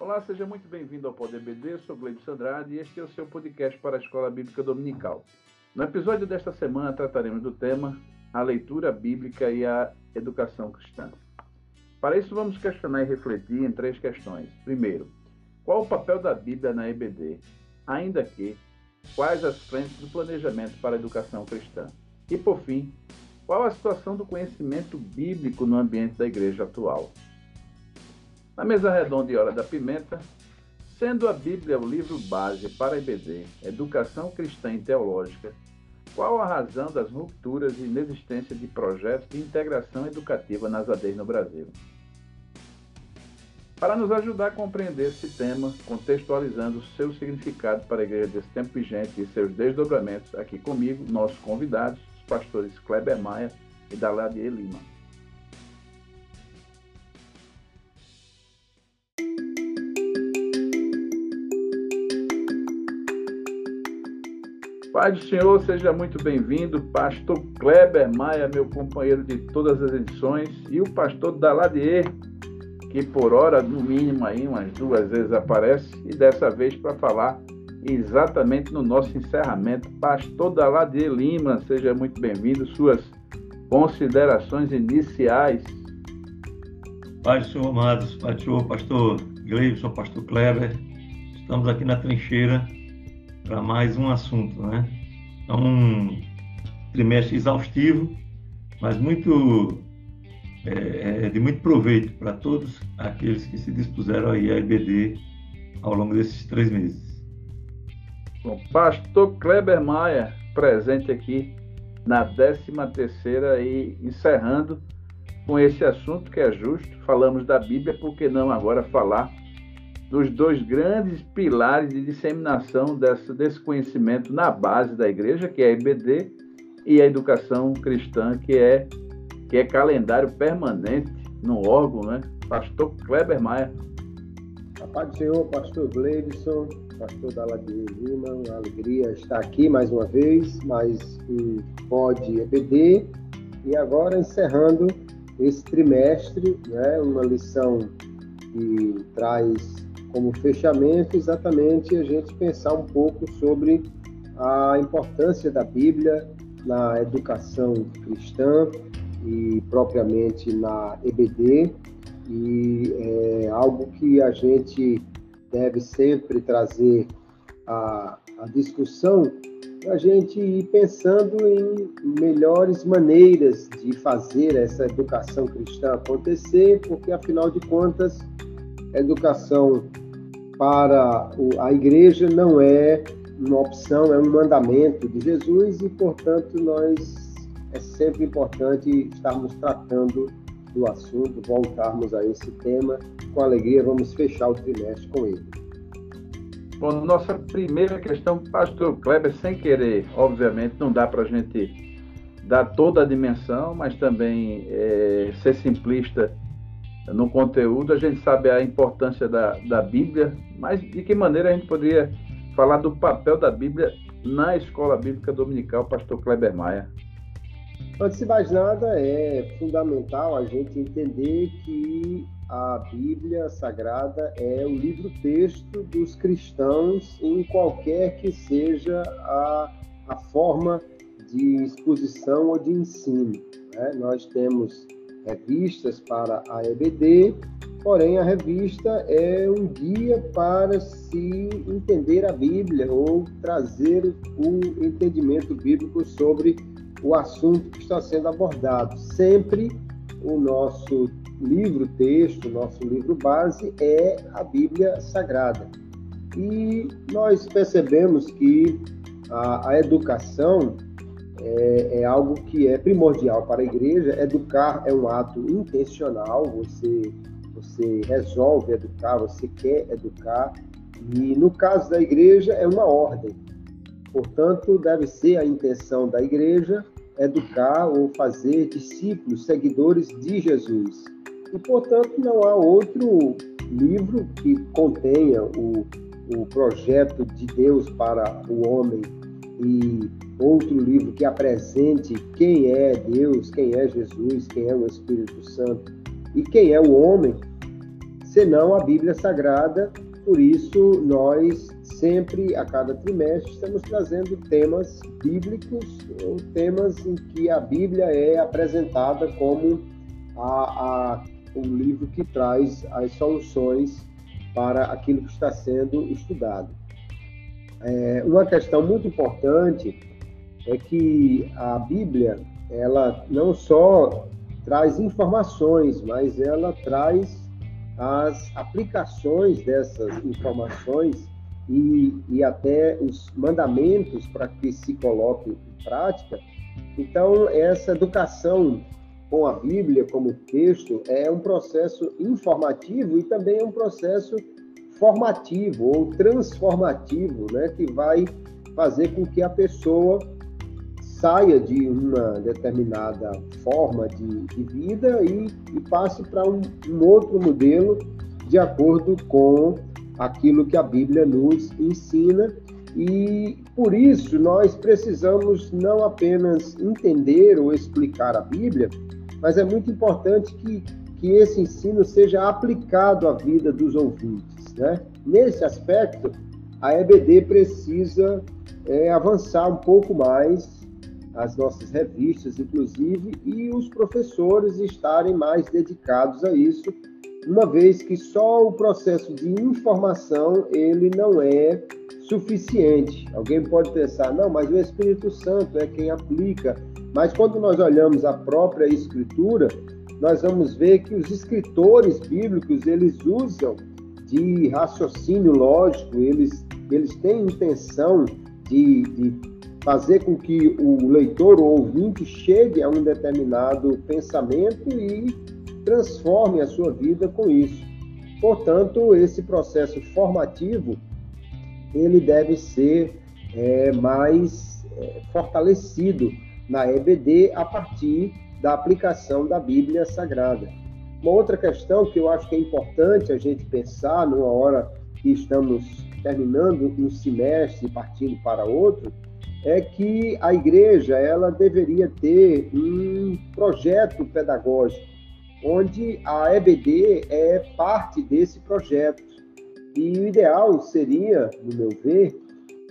Olá, seja muito bem-vindo ao Poder BD, sou Gleibson Andrade e este é o seu podcast para a Escola Bíblica Dominical. No episódio desta semana trataremos do tema a leitura bíblica e a educação cristã. Para isso, vamos questionar e refletir em três questões. Primeiro, qual o papel da Bíblia na EBD? Ainda que, quais as frentes do planejamento para a educação cristã? E, por fim, qual a situação do conhecimento bíblico no ambiente da igreja atual? Na mesa redonda e Hora da Pimenta, sendo a Bíblia o livro base para a EBD, Educação Cristã e Teológica, qual a razão das rupturas e inexistência de projetos de integração educativa nas ADEs no Brasil? Para nos ajudar a compreender esse tema, contextualizando seu significado para a igreja desse tempo vigente e seus desdobramentos, aqui comigo, nossos convidados, os pastores Kleber Maia e Daladier Lima. Pai do Senhor, seja muito bem-vindo. Pastor Kleber Maia, meu companheiro de todas as edições, e o pastor Daladier, que por hora, no mínimo, aí umas duas vezes aparece, e dessa vez para falar exatamente no nosso encerramento. Pastor Daladier Lima, seja muito bem-vindo. Suas considerações iniciais. Pai do Senhor, amados, Pai do Senhor, pastor Gleibson, pastor Kleber, estamos aqui na trincheira para mais um assunto, né? É um trimestre exaustivo, mas muito é, é de muito proveito para todos aqueles que se dispuseram aí a IBD ao longo desses três meses. Bom, Pastor Kleber Maia, presente aqui na 13 terceira e encerrando com esse assunto que é justo, falamos da Bíblia, por que não agora falar dos dois grandes pilares de disseminação dessa, desse conhecimento na base da igreja, que é a IBD, e a educação cristã, que é, que é calendário permanente no órgão, né? Pastor Kleber Maia. A paz do Senhor, pastor Gleidson, pastor Daladir Lima, uma alegria estar aqui mais uma vez, mais um POD EBD, e agora encerrando esse trimestre, né, uma lição que traz como fechamento exatamente a gente pensar um pouco sobre a importância da Bíblia na educação cristã e propriamente na EBD e é algo que a gente deve sempre trazer a, a discussão a gente ir pensando em melhores maneiras de fazer essa educação cristã acontecer, porque afinal de contas, a educação para a igreja não é uma opção, é um mandamento de Jesus e, portanto, nós é sempre importante estarmos tratando do assunto, voltarmos a esse tema. Com alegria, vamos fechar o trimestre com ele. Bom, nossa primeira questão, Pastor Kleber, sem querer, obviamente, não dá para a gente dar toda a dimensão, mas também é, ser simplista no conteúdo, a gente sabe a importância da, da Bíblia, mas de que maneira a gente poderia falar do papel da Bíblia na escola bíblica dominical, pastor Kleber Maia? Antes de mais nada, é fundamental a gente entender que a Bíblia Sagrada é o livro-texto dos cristãos em qualquer que seja a, a forma de exposição ou de ensino. Né? Nós temos revistas para a EBD, porém a revista é um guia para se entender a Bíblia ou trazer o entendimento bíblico sobre o assunto que está sendo abordado. Sempre o nosso livro texto, nosso livro base é a Bíblia Sagrada. E nós percebemos que a, a educação é, é, algo que é primordial para a igreja. Educar é um ato intencional, você, você resolve educar, você quer educar, e no caso da igreja é uma ordem. Portanto, deve ser a intenção da igreja educar ou fazer discípulos, seguidores de Jesus. E, portanto, não há outro livro que contenha o, o projeto de Deus para o homem e outro livro que apresente quem é Deus, quem é Jesus, quem é o Espírito Santo e quem é o homem, senão a Bíblia Sagrada. Por isso, nós sempre, a cada trimestre, estamos trazendo temas bíblicos ou temas em que a Bíblia é apresentada como a, a, o livro que traz as soluções para aquilo que está sendo estudado. É, uma questão muito importante é que a Bíblia, ela não só traz informações, mas ela traz as aplicações dessas informações e, e até os mandamentos para que se coloque em prática. Então, essa educação com a Bíblia como texto é um processo informativo e também é um processo formativo ou transformativo, né, que vai fazer com que a pessoa saia de uma determinada forma de, de vida e, e passe para um, um outro modelo de acordo com aquilo que a Bíblia nos ensina e por isso nós precisamos não apenas entender ou explicar a Bíblia, mas é muito importante que, que esse ensino seja aplicado à vida dos ouvintes. Né? Nesse aspecto, a EBD precisa é, avançar um pouco mais as nossas revistas, inclusive, e os professores estarem mais dedicados a isso, uma vez que só o processo de informação ele não é suficiente. Alguém pode pensar, não, mas o Espírito Santo é quem aplica. Mas quando nós olhamos a própria Escritura, nós vamos ver que os escritores bíblicos eles usam de raciocínio lógico, eles, eles têm intenção de, de fazer com que o leitor ou ouvinte chegue a um determinado pensamento e transforme a sua vida com isso. Portanto, esse processo formativo ele deve ser é, mais é, fortalecido na EBD a partir da aplicação da Bíblia Sagrada. Uma outra questão que eu acho que é importante a gente pensar numa hora que estamos terminando um semestre e partindo para outro é que a igreja ela deveria ter um projeto pedagógico, onde a EBD é parte desse projeto. E o ideal seria, no meu ver,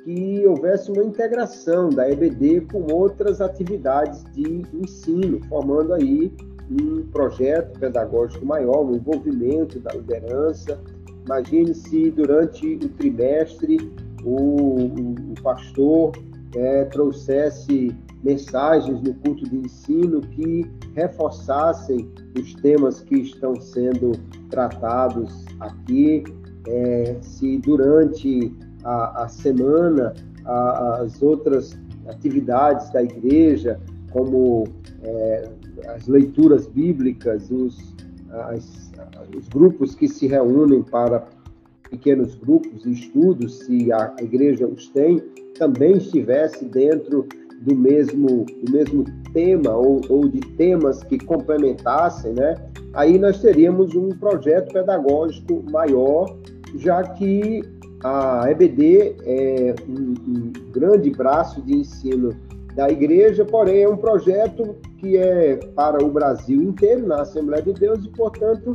que houvesse uma integração da EBD com outras atividades de ensino, formando aí um projeto pedagógico maior, um envolvimento da liderança. Imagine se durante o trimestre o, o, o pastor é, trouxesse mensagens no culto de ensino que reforçassem os temas que estão sendo tratados aqui. É, se durante a, a semana a, as outras atividades da igreja, como é, as leituras bíblicas, os, as, os grupos que se reúnem para pequenos grupos e estudos, se a igreja os tem, também estivesse dentro do mesmo, do mesmo tema ou, ou de temas que complementassem, né? aí nós teríamos um projeto pedagógico maior, já que a EBD é um, um grande braço de ensino da igreja, porém é um projeto que é para o Brasil inteiro, na Assembleia de Deus, e, portanto,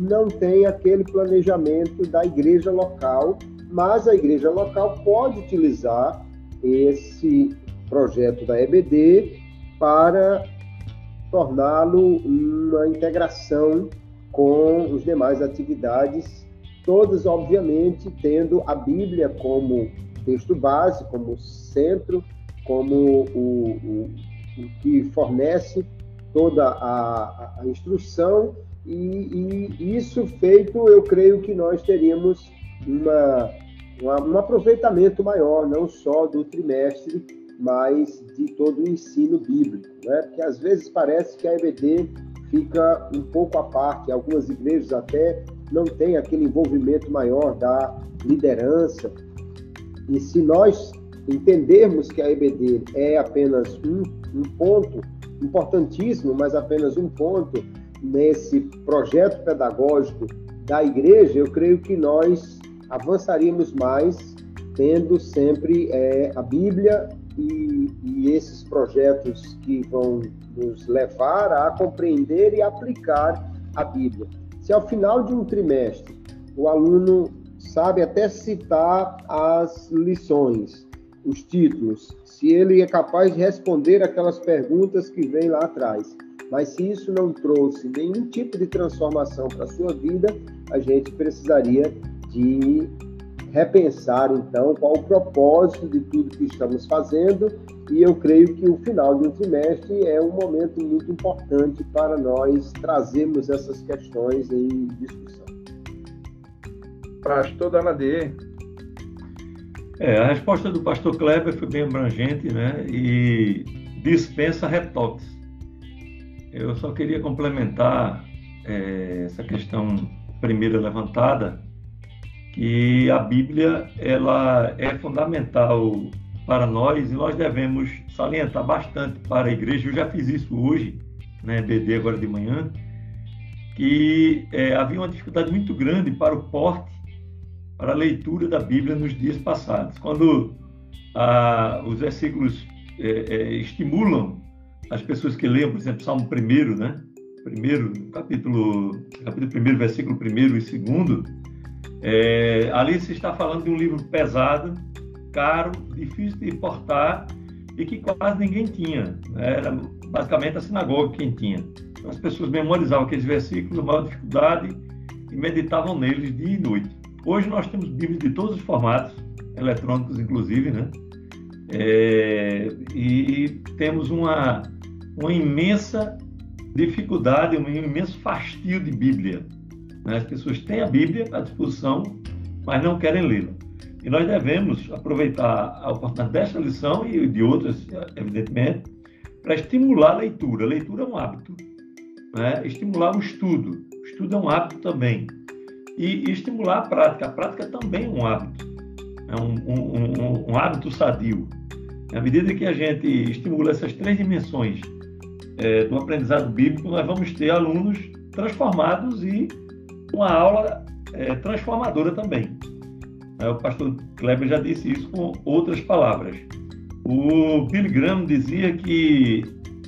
não tem aquele planejamento da igreja local, mas a igreja local pode utilizar esse projeto da EBD para torná-lo uma integração com as demais atividades, todas, obviamente, tendo a Bíblia como texto base, como centro, como o, o, o que fornece toda a, a instrução e, e, isso feito, eu creio que nós teríamos uma, uma, um aproveitamento maior, não só do trimestre, mas de todo o ensino bíblico, né? Porque às vezes parece que a EBD fica um pouco à parte, algumas igrejas até não têm aquele envolvimento maior da liderança. E se nós entendermos que a EBD é apenas um, um ponto importantíssimo, mas apenas um ponto nesse projeto pedagógico da igreja, eu creio que nós avançaríamos mais tendo sempre é, a Bíblia e, e, esses projetos que vão nos levar a compreender e aplicar a Bíblia. Se ao final de um trimestre o aluno sabe até citar as lições, os títulos, se ele é capaz de responder aquelas perguntas que vêm lá atrás, mas se isso não trouxe nenhum tipo de transformação para a sua vida, a gente precisaria de repensar então qual o propósito de tudo que estamos fazendo e eu creio que o final de um trimestre é um momento muito importante para nós trazermos essas questões em discussão. Pastor Daladier. É, a resposta do pastor Kleber foi bem abrangente né, e dispensa retoques. Eu só queria complementar é, essa questão primeira levantada, que a Bíblia ela é fundamental para nós e nós devemos salientar bastante para a igreja. Eu já fiz isso hoje, né, BD agora de manhã, que é, havia uma dificuldade muito grande para o porte, para a leitura da Bíblia nos dias passados. Quando ah, os versículos é, é, estimulam as pessoas que leiam, por exemplo, Salmo 1, né? Primeiro, capítulo, capítulo 1, versículo 1 e 2, é, ali se está falando de um livro pesado, caro, difícil de portar e que quase ninguém tinha. Né? Era basicamente a sinagoga quem tinha. Então, as pessoas memorizavam aqueles versículos, a maior dificuldade, e meditavam neles dia e noite. Hoje nós temos Bíblias de todos os formatos, eletrônicos inclusive, né? É, e temos uma, uma imensa dificuldade, um imenso fastio de Bíblia. Né? As pessoas têm a Bíblia à disposição, mas não querem lê-la. E nós devemos aproveitar a oportunidade desta lição e de outras, evidentemente, para estimular a leitura. A leitura é um hábito. Né? Estimular o estudo. O estudo é um hábito também. E, e estimular a prática. A prática também é um hábito. É um, um, um, um hábito sadio. À medida que a gente estimula essas três dimensões é, do aprendizado bíblico, nós vamos ter alunos transformados e uma aula é, transformadora também. É, o pastor Kleber já disse isso com outras palavras. O Billy Graham dizia que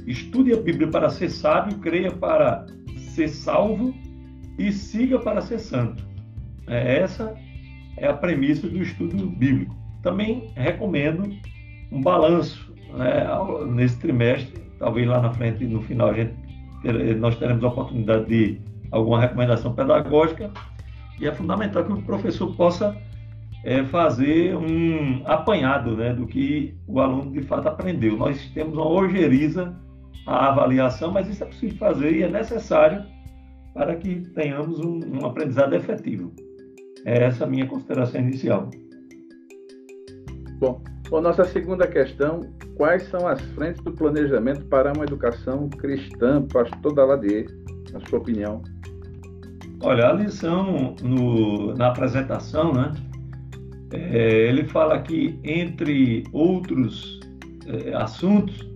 estude a Bíblia para ser sábio, creia para ser salvo e siga para ser santo. É, essa é a premissa do estudo bíblico. Também recomendo um balanço né, nesse trimestre. Talvez lá na frente, no final, a gente, nós teremos a oportunidade de alguma recomendação pedagógica. E é fundamental que o professor possa é fazer um apanhado né, do que o aluno de fato aprendeu. Nós temos uma ojeriza à avaliação, mas isso é possível fazer e é necessário para que tenhamos um, um aprendizado efetivo. É essa a minha consideração inicial. Bom, a nossa segunda questão, quais são as frentes do planejamento para uma educação cristã, pastor Daladier, na sua opinião? Olha, a lição no, na apresentação, né, é, ele fala aqui, entre outros é, assuntos,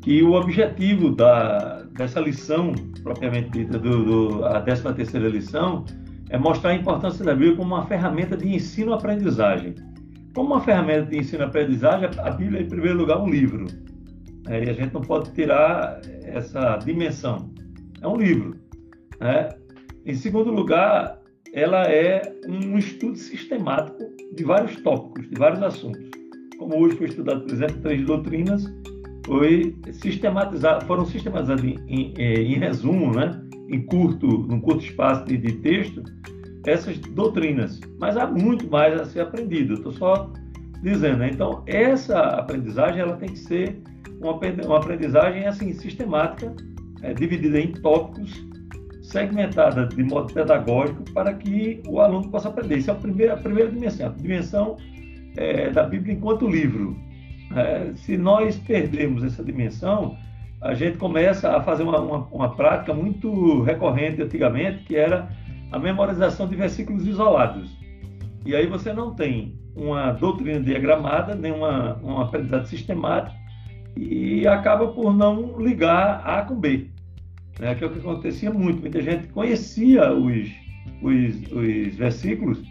que o objetivo da, dessa lição, propriamente dita, do, do, a 13 terceira lição, é mostrar a importância da Bíblia como uma ferramenta de ensino-aprendizagem. Como uma ferramenta de ensino-aprendizagem, a Bíblia é, em primeiro lugar, um livro. É, e a gente não pode tirar essa dimensão. É um livro. Né? Em segundo lugar, ela é um estudo sistemático de vários tópicos, de vários assuntos. Como hoje foi estudado, por exemplo, três doutrinas, foi sistematizado, foram sistematizadas em, em, eh, em, resumo, né? em curto, num curto espaço de, de texto, essas doutrinas. Mas há muito mais a ser aprendido. Estou só dizendo. Né? Então, essa aprendizagem ela tem que ser uma aprendizagem assim sistemática, é, dividida em tópicos segmentada de modo pedagógico para que o aluno possa aprender. Isso é a primeira, a primeira dimensão, a dimensão é, da Bíblia enquanto livro. É, se nós perdemos essa dimensão, a gente começa a fazer uma, uma, uma, prática muito recorrente antigamente, que era a memorização de versículos isolados. E aí você não tem uma doutrina diagramada, nem uma, uma aprendizado sistemático, e acaba por não ligar A com B né, que é o que acontecia muito. Muita gente conhecia os, os, os versículos,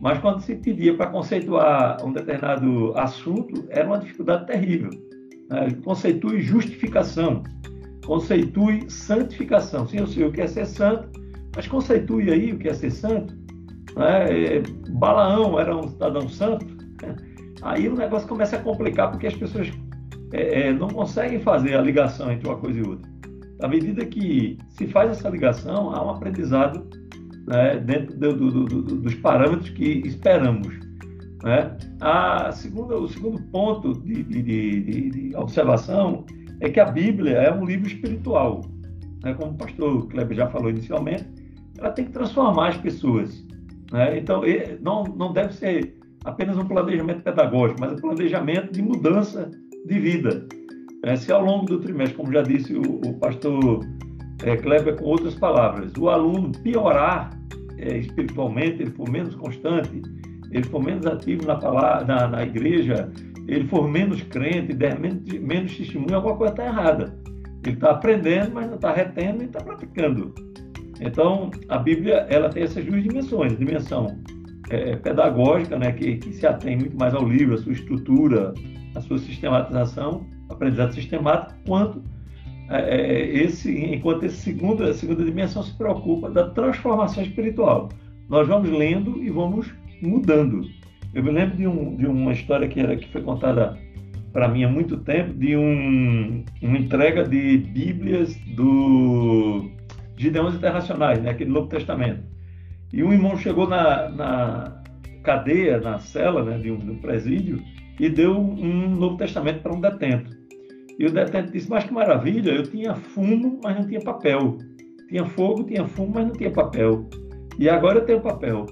mas quando se pedia para conceituar um determinado assunto, era uma dificuldade terrível. Né? Conceitue justificação, conceitue santificação. Sim, eu sei o que é ser santo, Mas conceitue aí o que é ser santo. Né? Balaão era um cidadão santo. Aí o negócio começa a complicar porque as pessoas é, é, não conseguem fazer a ligação entre uma coisa e outra. À medida que se faz essa ligação, há um aprendizado né, dentro do, do, do, dos parâmetros que esperamos. Né? A segunda, o segundo ponto de, de, de, de, observação é que a Bíblia é um livro espiritual. Né? Como o pastor Kleber já falou inicialmente, ela tem que transformar as pessoas. Né? Então, não, não deve ser apenas um planejamento pedagógico, mas um planejamento de mudança de vida. É, se ao longo do trimestre, como já disse o, o pastor é, Kleber com outras palavras, o aluno piorar é, espiritualmente, ele for menos constante, ele for menos ativo na, palavra, na, na igreja, ele for menos crente, der menos, menos testemunho, alguma coisa está errada. Ele está aprendendo, mas não está retendo e está praticando. Então, a Bíblia ela tem essas duas dimensões, dimensão é, pedagógica, né, que, que se atém muito mais ao livro, a sua estrutura, a sua sistematização, aprendizado sistemático, quanto é, é, esse, enquanto esse segundo, a segunda dimensão se preocupa da transformação espiritual. Nós vamos lendo e vamos mudando. Eu me lembro de, um, de uma história que, era, que foi contada para mim há muito tempo, de um, uma entrega de Bíblias do Gideões Internacionais, né, aqui do Novo Testamento. E um irmão chegou na, na cadeia, na cela né, de, um, de um presídio, e deu um Novo Testamento para um detento. E o detento disse: Mas que maravilha, eu tinha fumo, mas não tinha papel. Tinha fogo, tinha fumo, mas não tinha papel. E agora eu tenho papel.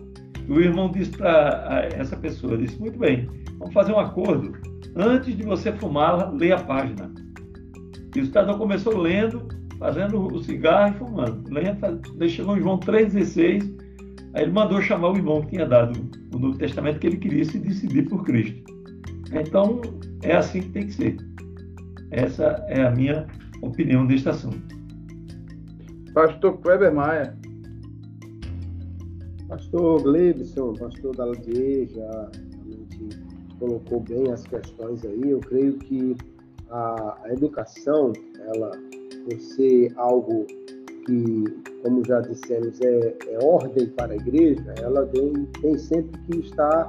E o irmão disse para essa pessoa: disse, Muito bem, vamos fazer um acordo. Antes de você fumar, leia a página. E o cidadão começou lendo, fazendo o cigarro e fumando. Lendo, chegou em João 3,16. Aí ele mandou chamar o irmão que tinha dado o Novo Testamento que ele queria se decidir por Cristo. Então, é assim que tem que ser. Essa é a minha opinião deste assunto. Pastor Kleber Maia. Pastor Gleibson, pastor Daladier já realmente colocou bem as questões aí. Eu creio que a, a educação, ela, por ser algo que, como já dissemos, é, é ordem para a igreja, ela tem, tem sempre que estar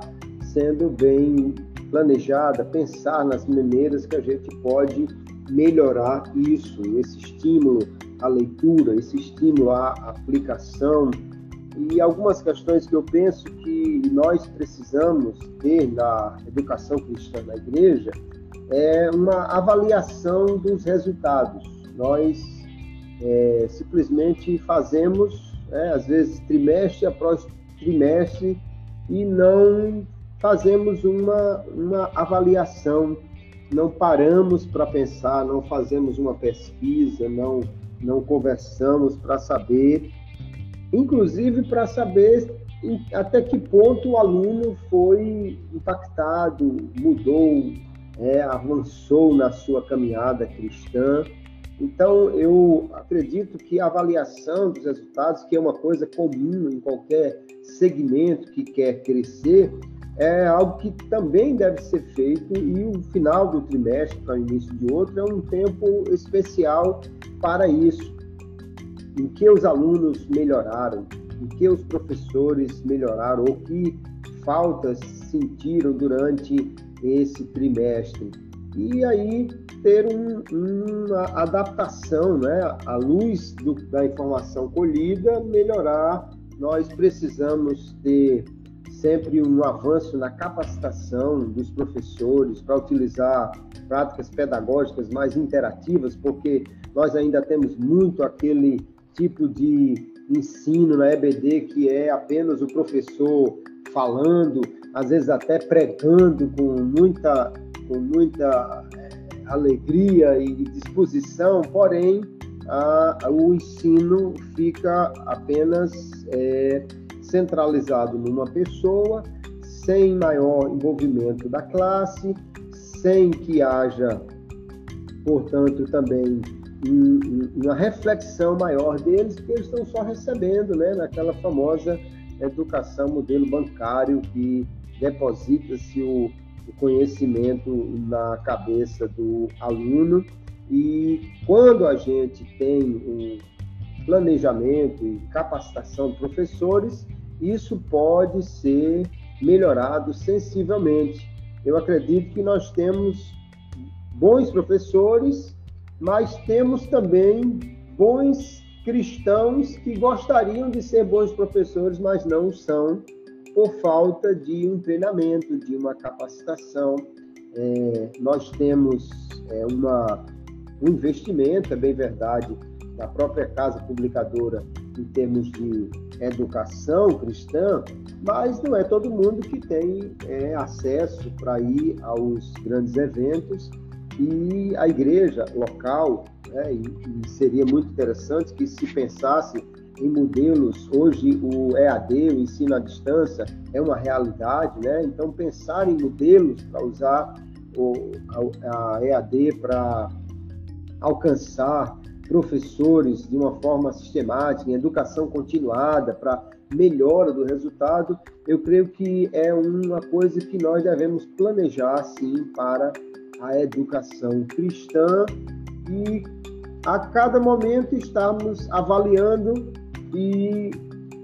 sendo bem planejada, pensar nas maneiras que a gente pode melhorar isso, esse estímulo à leitura, esse estímulo à aplicação e algumas questões que eu penso que nós precisamos ter na educação cristã na igreja é uma avaliação dos resultados. Nós é, simplesmente fazemos, é, às vezes, trimestre após trimestre e não fazemos uma, uma avaliação, não paramos para pensar, não fazemos uma pesquisa, não, não conversamos para saber, inclusive para saber até que ponto o aluno foi impactado, mudou, é, avançou na sua caminhada cristã. Então, eu acredito que a avaliação dos resultados, que é uma coisa comum em qualquer segmento que quer crescer, é algo que também deve ser feito e o final do trimestre para o início de outro é um tempo especial para isso, em que os alunos melhoraram, em que os professores melhoraram, ou que faltas sentiram durante esse trimestre. E aí ter um, uma adaptação, né? à luz do, da informação colhida, melhorar. Nós precisamos ter sempre um avanço na capacitação dos professores para utilizar práticas pedagógicas mais interativas, porque nós ainda temos muito aquele tipo de ensino na EBD que é apenas o professor falando, às vezes até pregando com muita, com muita eh, alegria e disposição, porém a, o ensino fica apenas é, centralizado numa pessoa, sem maior envolvimento da classe, sem que haja, portanto, também uma reflexão maior deles, porque eles estão só recebendo, né, naquela famosa educação modelo bancário que deposita-se o, conhecimento na cabeça do aluno e quando a gente tem um planejamento e capacitação de professores, isso pode ser melhorado sensivelmente. Eu acredito que nós temos bons professores, mas temos também bons cristãos que gostariam de ser bons professores, mas não são por falta de um treinamento, de uma capacitação. É, nós temos é, uma, um investimento, é bem verdade, da própria casa publicadora em termos de educação cristã, mas não é todo mundo que tem é, acesso para ir aos grandes eventos e a igreja local, né, e, e seria muito interessante que se pensasse em modelos, hoje o EAD, o ensino à distância, é uma realidade, né? Então pensar em modelos para usar o, a, a EAD para alcançar professores de uma forma sistemática, em educação continuada, para melhora do resultado, eu creio que é uma coisa que nós devemos planejar, sim, para a educação cristã e a cada momento estamos avaliando e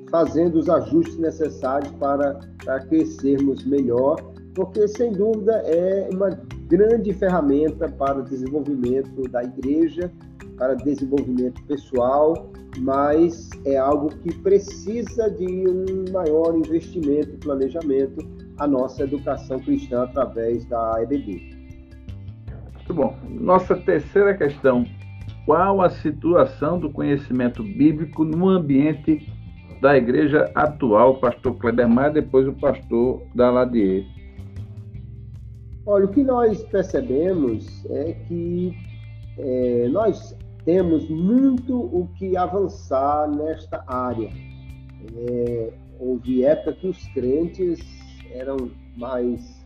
fazendo os ajustes necessários para, para crescermos melhor, porque sem dúvida é uma grande ferramenta para o desenvolvimento da igreja para desenvolvimento pessoal, mas é algo que precisa de um maior investimento e planejamento a nossa educação cristã através da EBD. Muito bom. Nossa terceira questão: qual a situação do conhecimento bíblico no ambiente da igreja atual, pastor Kleber Maia, depois o pastor Daladier? Olha, o que nós percebemos é que é, nós temos muito o que avançar nesta área. É, houve época que os crentes eram mais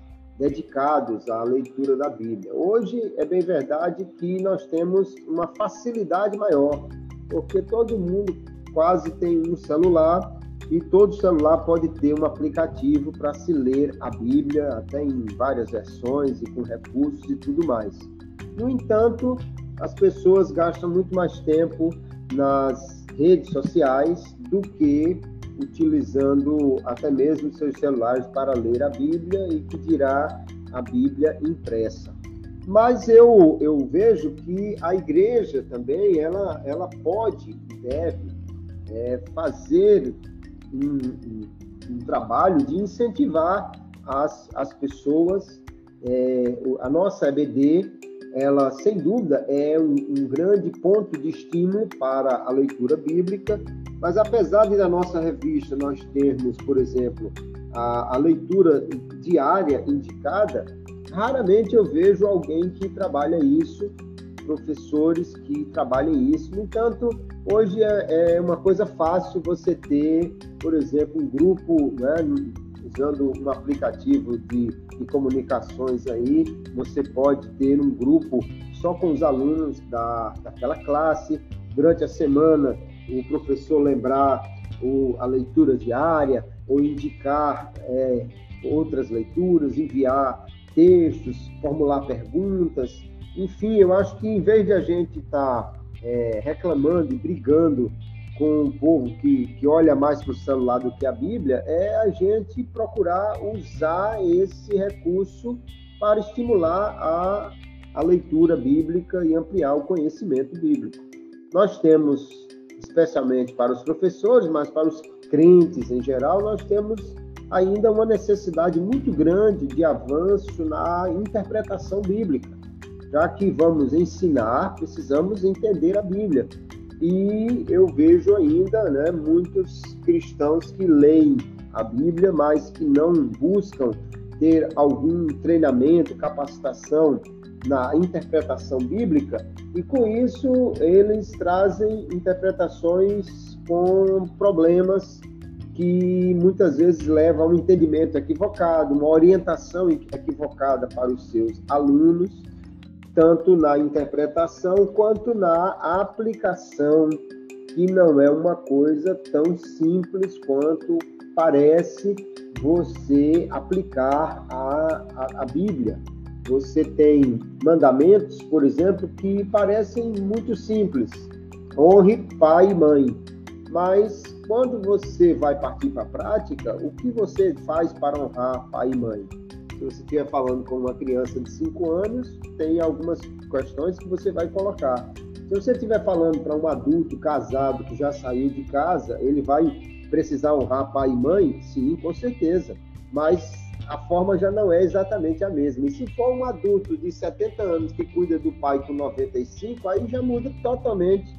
dedicados à leitura da Bíblia. Hoje é bem verdade que nós temos uma facilidade maior, porque todo mundo quase tem um celular e todo celular pode ter um aplicativo para se ler a Bíblia, até em várias versões e com recursos e tudo mais. No entanto, as pessoas gastam muito mais tempo nas redes sociais do que utilizando até mesmo seus celulares para ler a Bíblia e que dirá a Bíblia impressa. Mas eu, eu vejo que a igreja também ela, ela pode e deve é, fazer um, um, um, trabalho de incentivar as, as pessoas, é, a nossa EBD ela sem dúvida é um, um, grande ponto de estímulo para a leitura bíblica, mas apesar de na nossa revista nós termos, por exemplo, a, a leitura diária indicada, raramente eu vejo alguém que trabalha isso, professores que trabalham isso. No entanto, hoje é, é uma coisa fácil você ter, por exemplo, um grupo, né, usando um aplicativo de, de comunicações aí, você pode ter um grupo só com os alunos da, daquela classe. Durante a semana, o professor lembrar o, a leitura diária ou indicar é, outras leituras, enviar textos, formular perguntas. Enfim, eu acho que em vez de a gente estar tá, é, reclamando e brigando com um povo que, que olha mais para o celular do que a Bíblia, é a gente procurar usar esse recurso para estimular a, a leitura bíblica e ampliar o conhecimento bíblico. Nós temos, especialmente para os professores, mas para os crentes em geral, nós temos ainda uma necessidade muito grande de avanço na interpretação bíblica. Já que vamos ensinar, precisamos entender a Bíblia. E eu vejo ainda né, muitos cristãos que leem a Bíblia, mas que não buscam ter algum treinamento, capacitação na interpretação bíblica, e com isso eles trazem interpretações com problemas que muitas vezes levam a um entendimento equivocado, uma orientação equivocada para os seus alunos, tanto na interpretação quanto na aplicação, que não é uma coisa tão simples quanto parece você aplicar a, a, a Bíblia. Você tem mandamentos, por exemplo, que parecem muito simples, honre pai e mãe. Mas quando você vai partir para a prática, o que você faz para honrar pai e mãe? Se você estiver falando com uma criança de 5 anos, tem algumas questões que você vai colocar. Se você estiver falando para um adulto casado que já saiu de casa, ele vai precisar honrar pai e mãe? Sim, com certeza. Mas a forma já não é exatamente a mesma. E se for um adulto de 70 anos que cuida do pai com 95, aí já muda totalmente,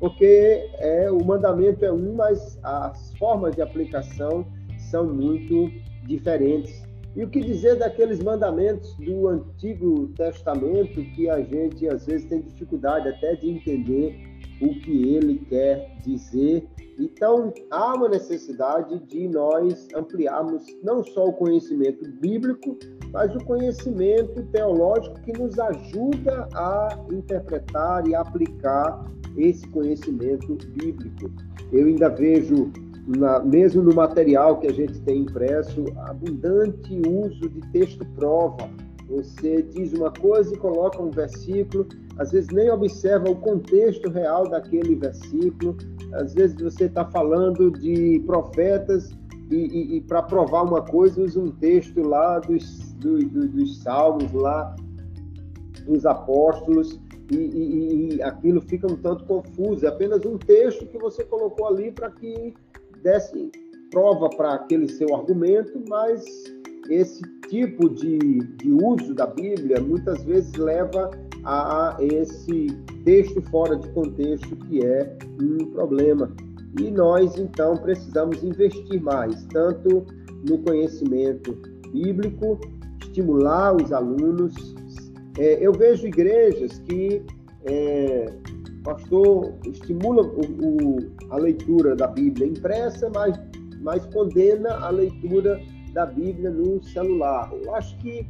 porque é, o mandamento é um, mas as formas de aplicação são muito diferentes. E o que dizer daqueles mandamentos do Antigo Testamento que a gente às vezes tem dificuldade até de entender o que ele quer dizer então, há uma necessidade de nós ampliarmos não só o conhecimento bíblico, mas o conhecimento teológico que nos ajuda a interpretar e aplicar esse conhecimento bíblico. Eu ainda vejo, na, mesmo no material que a gente tem impresso, abundante uso de texto-prova. Você diz uma coisa e coloca um versículo, às vezes nem observa o contexto real daquele versículo, às vezes você está falando de profetas e, e, e para provar uma coisa usa um texto lá dos, do, do, dos salmos, lá dos apóstolos, e, e, aquilo fica um tanto confuso. É apenas um texto que você colocou ali para que desse prova para aquele seu argumento, mas esse tipo de, de uso da Bíblia muitas vezes leva a esse texto fora de contexto que é um problema. E nós, então, precisamos investir mais, tanto no conhecimento bíblico, estimular os alunos. É, eu vejo igrejas que é, pastor estimula o, o, a leitura da Bíblia impressa, mas, mas condena a leitura da Bíblia no celular. Eu acho que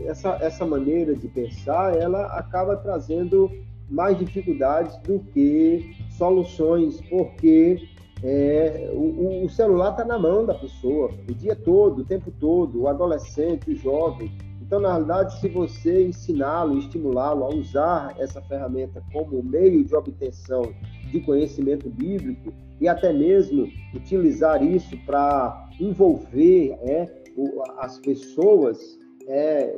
essa, essa maneira de pensar, ela acaba trazendo mais dificuldades do que soluções, porque é, o, o, celular está na mão da pessoa o dia todo, o tempo todo, o adolescente, o jovem. Então, na realidade, se você ensiná-lo, estimulá-lo a usar essa ferramenta como meio de obtenção de conhecimento bíblico e até mesmo utilizar isso para envolver é, as pessoas é,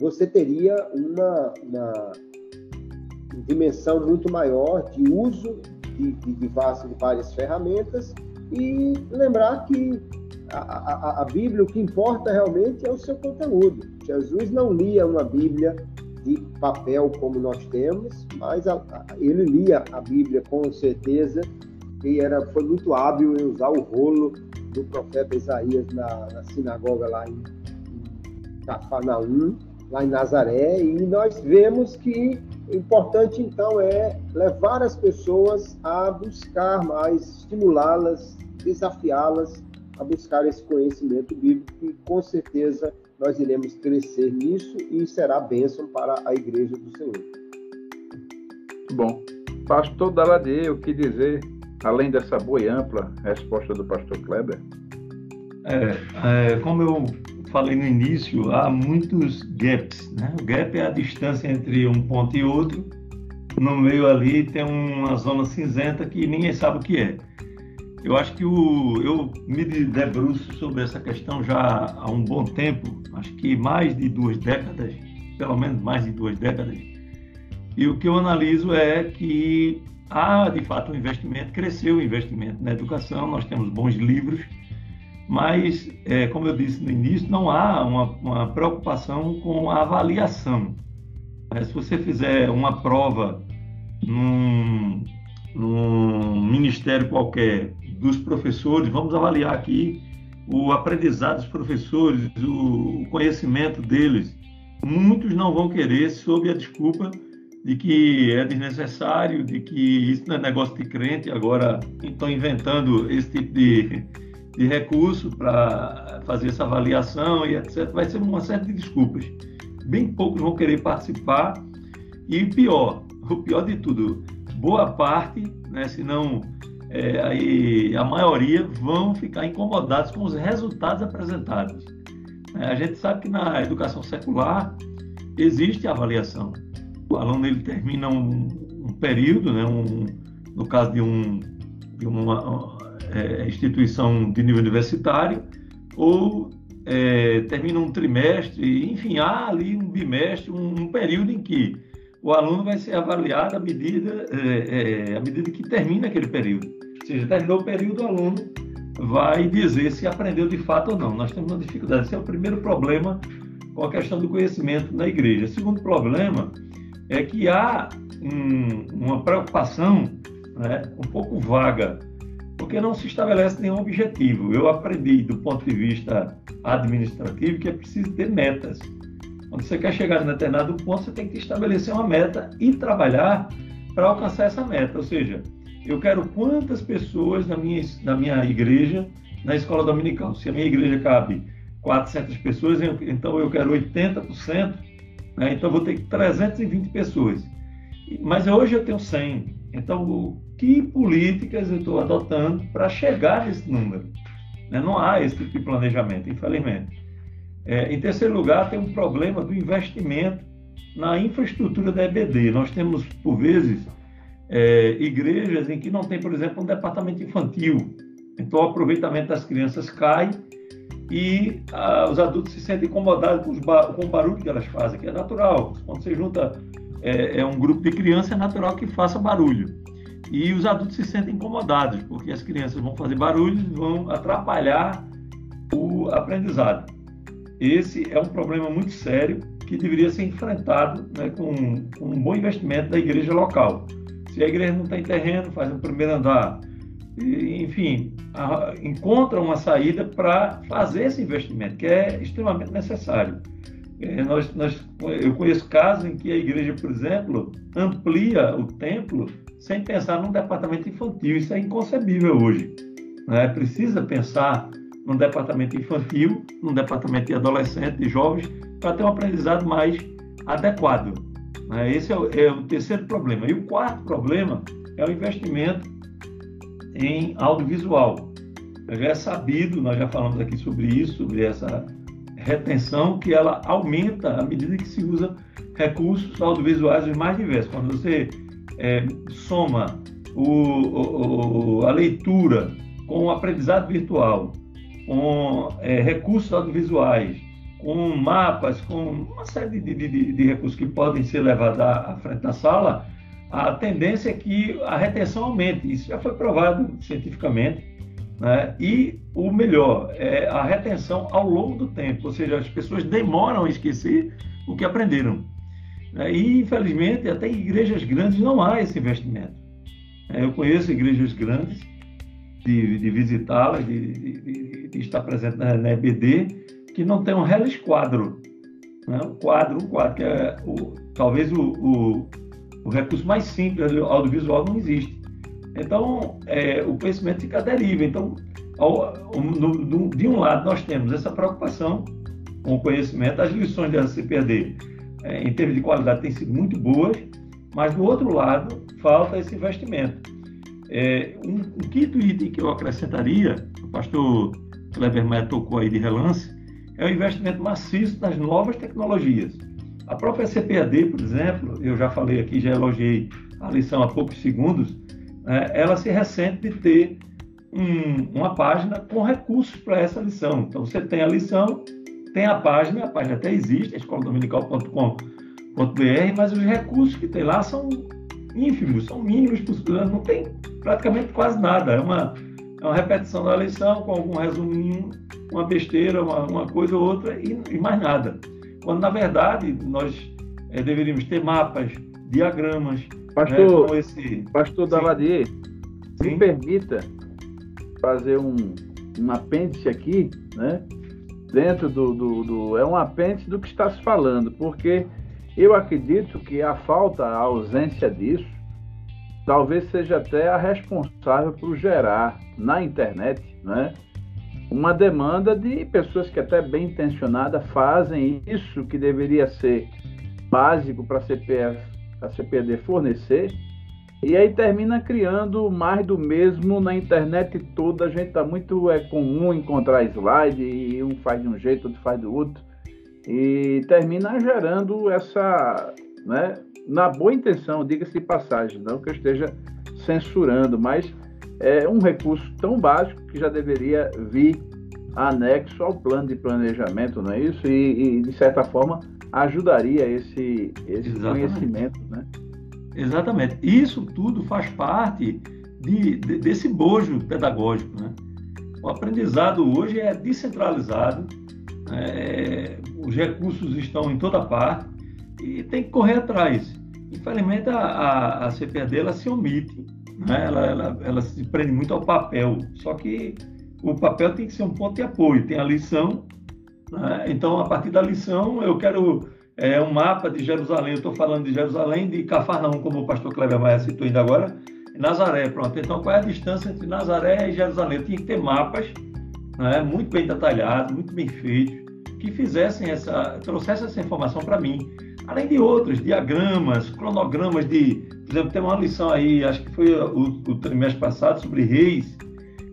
você teria uma, uma dimensão muito maior de uso de, de, de, várias, de várias ferramentas. E lembrar que a, a, a, Bíblia, o que importa realmente é o seu conteúdo. Jesus não lia uma Bíblia de papel como nós temos, mas a, ele lia a Bíblia com certeza e era, foi muito hábil em usar o rolo do profeta Isaías na, na sinagoga lá em, em Cafarnaum lá em Nazaré, e nós vemos que o importante então é levar as pessoas a buscar mais, estimulá-las, desafiá-las a buscar esse conhecimento bíblico e com certeza nós iremos crescer nisso e será bênção para a igreja do Senhor. Bom, pastor Daladier, o que dizer, além dessa boa e ampla resposta do pastor Kleber? É, é, como eu falei no início, há muitos gaps. Né? O gap é a distância entre um ponto e outro. No meio ali tem uma zona cinzenta que ninguém sabe o que é. Eu acho que o, eu me debruço sobre essa questão já há um bom tempo, acho que mais de duas décadas, pelo menos mais de duas décadas. E o que eu analiso é que há de fato um investimento, cresceu o investimento na educação, nós temos bons livros, mas, é, como eu disse no início, não há uma, uma preocupação com a avaliação. É, se você fizer uma prova num, num ministério qualquer dos professores, vamos avaliar aqui o aprendizado dos professores, o, conhecimento deles. Muitos não vão querer sob a desculpa de que é desnecessário, de que isso não é negócio de crente, agora estão inventando esse tipo de, de recurso para fazer essa avaliação e etc. Vai ser uma série de desculpas. Bem poucos vão querer participar e pior, o pior de tudo, boa parte, né, se não é, aí a maioria vão ficar incomodados com os resultados apresentados. É, a gente sabe que na educação secular existe avaliação. O aluno ele termina um, um período, né, um, no caso de, um, de uma é, instituição de nível universitário, ou é, termina um trimestre, enfim, há ali um bimestre, um, um período em que o aluno vai ser avaliado à medida, é, é, à medida que termina aquele período. Ou seja, terminou o período, o aluno vai dizer se aprendeu de fato ou não. Nós temos uma dificuldade. Esse é o primeiro problema com a questão do conhecimento na igreja. O segundo problema é que há um, uma preocupação né, um pouco vaga, porque não se estabelece nenhum objetivo. Eu aprendi do ponto de vista administrativo que é preciso ter metas. Quando você quer chegar em determinado ponto, você tem que estabelecer uma meta e trabalhar para alcançar essa meta. Ou seja, eu quero quantas pessoas na minha, na minha igreja, na escola dominical. Se a minha igreja cabe 400 pessoas, então eu quero 80%, né? então vou ter 320 pessoas. Mas hoje eu tenho 100. Então, que políticas eu estou adotando para chegar nesse número? Né? Não há esse tipo de planejamento, infelizmente. É, em terceiro lugar, tem um problema do investimento na infraestrutura da EBD. Nós temos, por vezes, é, igrejas em que não tem, por exemplo, um departamento infantil. Então, o aproveitamento das crianças cai e ah, os adultos se sentem incomodados com, com, o barulho que elas fazem, que é natural. Quando você junta é, é um grupo de crianças, é natural que faça barulho. E os adultos se sentem incomodados, porque as crianças vão fazer barulho e vão atrapalhar o aprendizado. Esse é um problema muito sério que deveria ser enfrentado né, com, com, um bom investimento da igreja local. Se a igreja não tem terreno, faz um primeiro andar, e, enfim, a, encontra uma saída para fazer esse investimento, que é extremamente necessário. É, nós, nós, eu conheço casos em que a igreja, por exemplo, amplia o templo sem pensar num departamento infantil. Isso é inconcebível hoje. Né? Precisa pensar num departamento infantil, num departamento de adolescentes, de jovens, para ter um aprendizado mais adequado. Né? Esse é o, é o, terceiro problema. E o quarto problema é o investimento em audiovisual. Já é sabido, nós já falamos aqui sobre isso, sobre essa retenção, que ela aumenta à medida que se usa recursos audiovisuais os mais diversos. Quando você é, soma o, o, a leitura com o aprendizado virtual, com é, recursos audiovisuais, com mapas, com uma série de, de, de, recursos que podem ser levados à frente da sala, a tendência é que a retenção aumente. Isso já foi provado cientificamente. Né? E o melhor é a retenção ao longo do tempo, ou seja, as pessoas demoram a esquecer o que aprenderam. Né? E, infelizmente, até em igrejas grandes não há esse investimento. É, eu conheço igrejas grandes de, de visitá-las, de, de, de, estar presente na, na, EBD, que não tem um reles quadro. Né? Um quadro, um quadro, que é o, talvez o, o, o, recurso mais simples audiovisual não existe. Então, é, o conhecimento fica à deriva. Então, ao, no, no, de um lado, nós temos essa preocupação com o conhecimento, as lições da CPD, é, em termos de qualidade, têm sido muito boas, mas do outro lado, falta esse investimento. É, um, um, quinto item que eu acrescentaria, o pastor Kleber Maia tocou aí de relance, é o investimento maciço nas novas tecnologias. A própria CPAD, por exemplo, eu já falei aqui, já elogiei a lição há poucos segundos, é, ela se ressente de ter um, uma página com recursos para essa lição. Então, você tem a lição, tem a página, a página até existe, escoladominical.com.br, mas os recursos que tem lá são ínfimos, são mínimos não tem praticamente quase nada. É uma, é uma repetição da lição com algum resuminho, uma besteira, uma, uma coisa ou outra e, e, mais nada. Quando, na verdade, nós é, deveríamos ter mapas, diagramas. Né, pastor, né, esse... Pastor Daladier, me permita fazer um, um apêndice aqui, né? Dentro do, do, do. É um apêndice do que está se falando, porque eu acredito que a falta, a ausência disso, talvez seja até a responsável por gerar na internet né, uma demanda de pessoas que até bem intencionadas fazem isso que deveria ser básico para a CPD fornecer, e aí termina criando mais do mesmo na internet toda. A gente está muito é comum encontrar slide e um faz de um jeito, outro faz do outro e termina gerando essa, né, na boa intenção, diga-se de passagem, não que eu esteja censurando, mas é um recurso tão básico que já deveria vir anexo ao plano de planejamento, não é isso? E, e de certa forma, ajudaria esse, esse conhecimento, né? Exatamente. Isso tudo faz parte de, de, desse bojo pedagógico, né? O aprendizado hoje é descentralizado, é, os recursos estão em toda parte e tem que correr atrás. Infelizmente, a, a, a CPD ela se omite, né? ela, ela, ela se prende muito ao papel, só que o papel tem que ser um ponto de apoio, tem a lição, né? então a partir da lição eu quero é, um mapa de Jerusalém, eu estou falando de Jerusalém, de Cafarnaum, como o pastor Kleber Maia citou ainda agora, Nazaré, pronto. Então qual é a distância entre Nazaré e Jerusalém? Tinha que ter mapas né, muito bem detalhados, muito bem feitos, que fizessem essa, trouxessem essa informação para mim. Além de outros, diagramas, cronogramas de, por exemplo, tem uma lição aí, acho que foi o, o trimestre passado, sobre reis,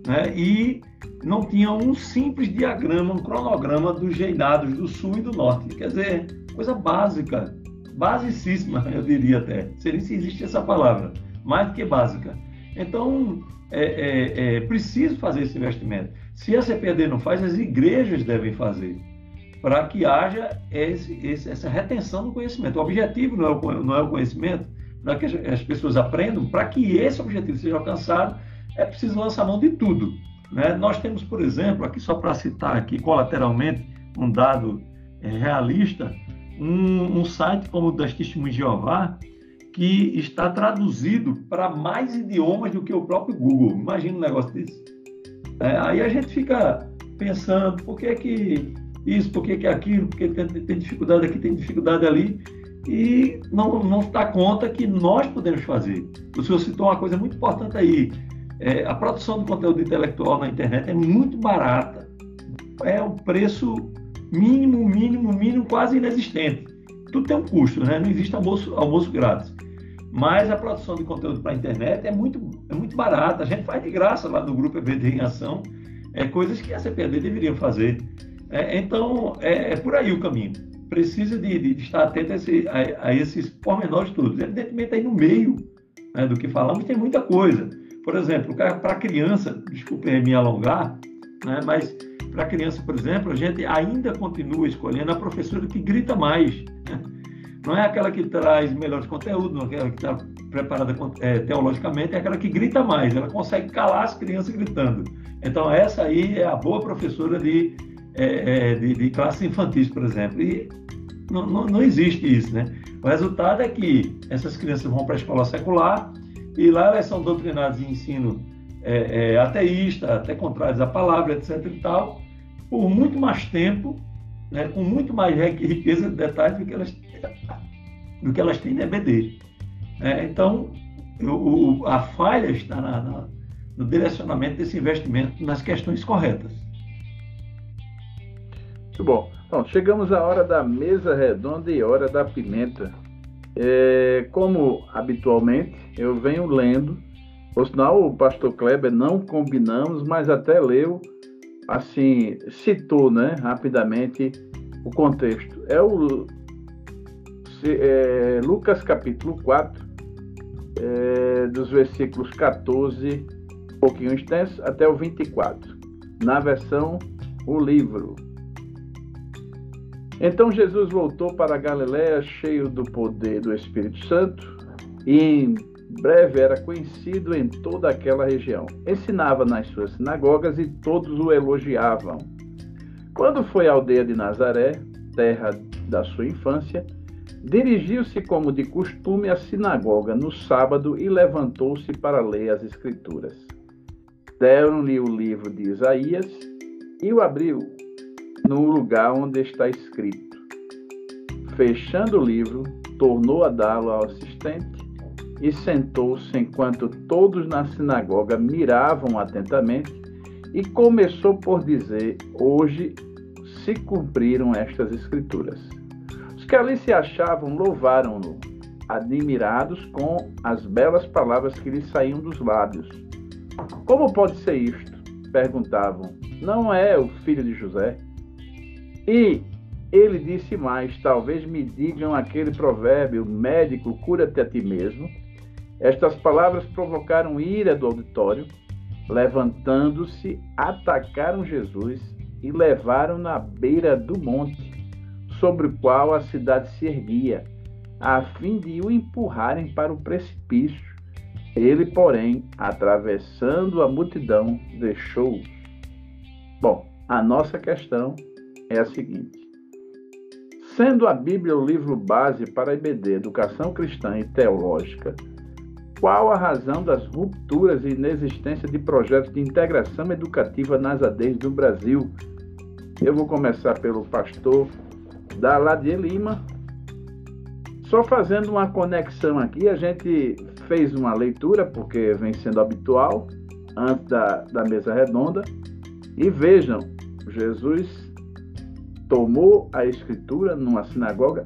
né, e não tinha um simples diagrama, um cronograma dos reinados do sul e do norte. Quer dizer, coisa básica, basicíssima, eu diria até. Seria se existe essa palavra, mais do que básica. Então, é, é, é preciso fazer esse investimento. Se a CPD não faz, as igrejas devem fazer, para que haja esse, esse, essa retenção do conhecimento. O objetivo não é o, não é o conhecimento, para que as pessoas aprendam, para que esse objetivo seja alcançado, é preciso lançar mão de tudo. Né? Nós temos, por exemplo, aqui só para citar aqui colateralmente um dado é, realista, um, um, site como o das Testemunhas de Jeová, que está traduzido para mais idiomas do que o próprio Google. Imagina um negócio desse. É, aí a gente fica pensando, por que que isso, por que que aquilo, por que tem, tem dificuldade aqui, tem dificuldade ali, e não, não dá conta que nós podemos fazer. O senhor citou uma coisa muito importante aí, é, a produção de conteúdo intelectual na internet é muito barata. É um preço mínimo, mínimo, mínimo, quase inexistente. Tudo tem um custo, né? Não existe almoço, almoço grátis. Mas a produção de conteúdo para a internet é muito, é muito barata. A gente faz de graça lá no grupo EBD em Ação. É coisas que a CPD deveria fazer. É, então, é, é, por aí o caminho. Precisa de, de estar atento a, esse, a, a, esses pormenores todos. Evidentemente, aí no meio né, do que falamos tem muita coisa. Por exemplo, para criança, desculpe me alongar, né, mas para criança, por exemplo, a gente ainda continua escolhendo a professora que grita mais. Não é aquela que traz melhores conteúdos, não é aquela que está preparada é, teologicamente, é aquela que grita mais, ela consegue calar as crianças gritando. Então, essa aí é a boa professora de, é, é de, de classe infantis, por exemplo. E não, não, não existe isso, né? O resultado é que essas crianças vão para a escola secular, e lá elas são doutrinadas em ensino é, é, ateísta, até contrários à palavra, etc. e tal, por muito mais tempo, né, com muito mais riqueza de detalhes do que elas, do que elas têm na EBD. É, então, o, a falha está na, na, no direcionamento desse investimento nas questões corretas. Muito bom. Então, chegamos à hora da mesa redonda e hora da pimenta. É, como habitualmente, eu venho lendo, por sinal, o pastor Kleber não combinamos, mas até leu, assim, citou né, rapidamente o contexto. É o é, Lucas capítulo 4, é, dos versículos 14, um pouquinho extenso, até o 24, na versão O Livro. Então Jesus voltou para Galiléia cheio do poder do Espírito Santo e em breve era conhecido em toda aquela região. Ensinava nas suas sinagogas e todos o elogiavam. Quando foi à aldeia de Nazaré, terra da sua infância, dirigiu-se como de costume à sinagoga no sábado e levantou-se para ler as Escrituras. Deram-lhe o livro de Isaías e o abriu no lugar onde está escrito. Fechando o livro, tornou a dá-lo ao assistente e sentou-se enquanto todos na sinagoga miravam atentamente e começou por dizer: Hoje se cumpriram estas escrituras. Os que ali se achavam louvaram-no, admirados com as belas palavras que lhe saíam dos lábios. Como pode ser isto? perguntavam. Não é o filho de José? E ele disse mais: Talvez me digam aquele provérbio, médico, cura-te a ti mesmo. Estas palavras provocaram ira do auditório. Levantando-se, atacaram Jesus e levaram na beira do monte, sobre o qual a cidade se erguia, a fim de o empurrarem para o precipício. Ele, porém, atravessando a multidão, deixou-os. Bom, a nossa questão é a seguinte: sendo a Bíblia o livro base para a IBD, Educação Cristã e Teológica, qual a razão das rupturas e inexistência de projetos de integração educativa nas ADEs do Brasil? Eu vou começar pelo pastor Daladier Lima. Só fazendo uma conexão aqui, a gente fez uma leitura, porque vem sendo habitual, antes da, da mesa redonda, e vejam, Jesus tomou a escritura numa sinagoga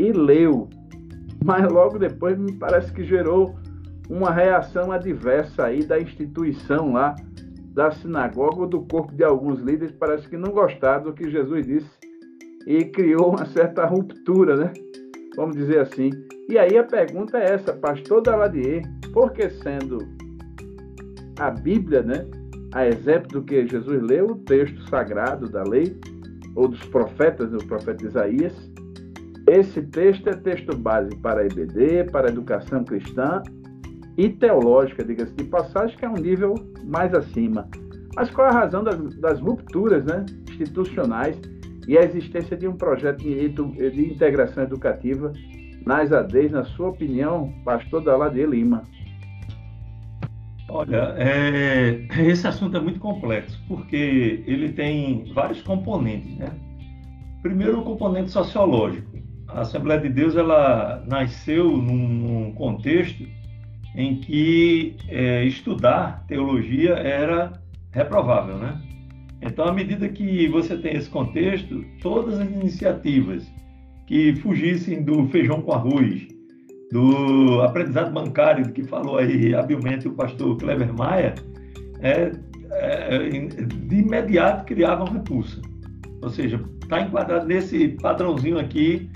e leu, mas logo depois me parece que gerou uma reação adversa aí da instituição lá, da sinagoga ou do corpo de alguns líderes, parece que não gostaram do que Jesus disse e criou uma certa ruptura, né? Vamos dizer assim. E aí a pergunta é essa, pastor Daladier, por que sendo a Bíblia, né, a exemplo do que Jesus leu, o texto sagrado da lei, ou dos profetas, do profeta Isaías. Esse texto é texto base para a IBD, para a educação cristã e teológica, diga-se de passagem, que é um nível mais acima. Mas qual é a razão das, das rupturas né, institucionais e a existência de um projeto de, de integração educativa nas ADEs, na sua opinião, pastor Daladir Lima? Olha, é, esse assunto é muito complexo, porque ele tem vários componentes, né? Primeiro, o componente sociológico. A Assembleia de Deus ela nasceu num contexto em que é, estudar teologia era reprovável, né? Então, à medida que você tem esse contexto, todas as iniciativas que fugissem do feijão com arroz, do aprendizado bancário que falou aí habilmente o pastor Cleber Maia, é, é, de imediato criava uma repulsa. Ou seja, está enquadrado nesse padrãozinho aqui,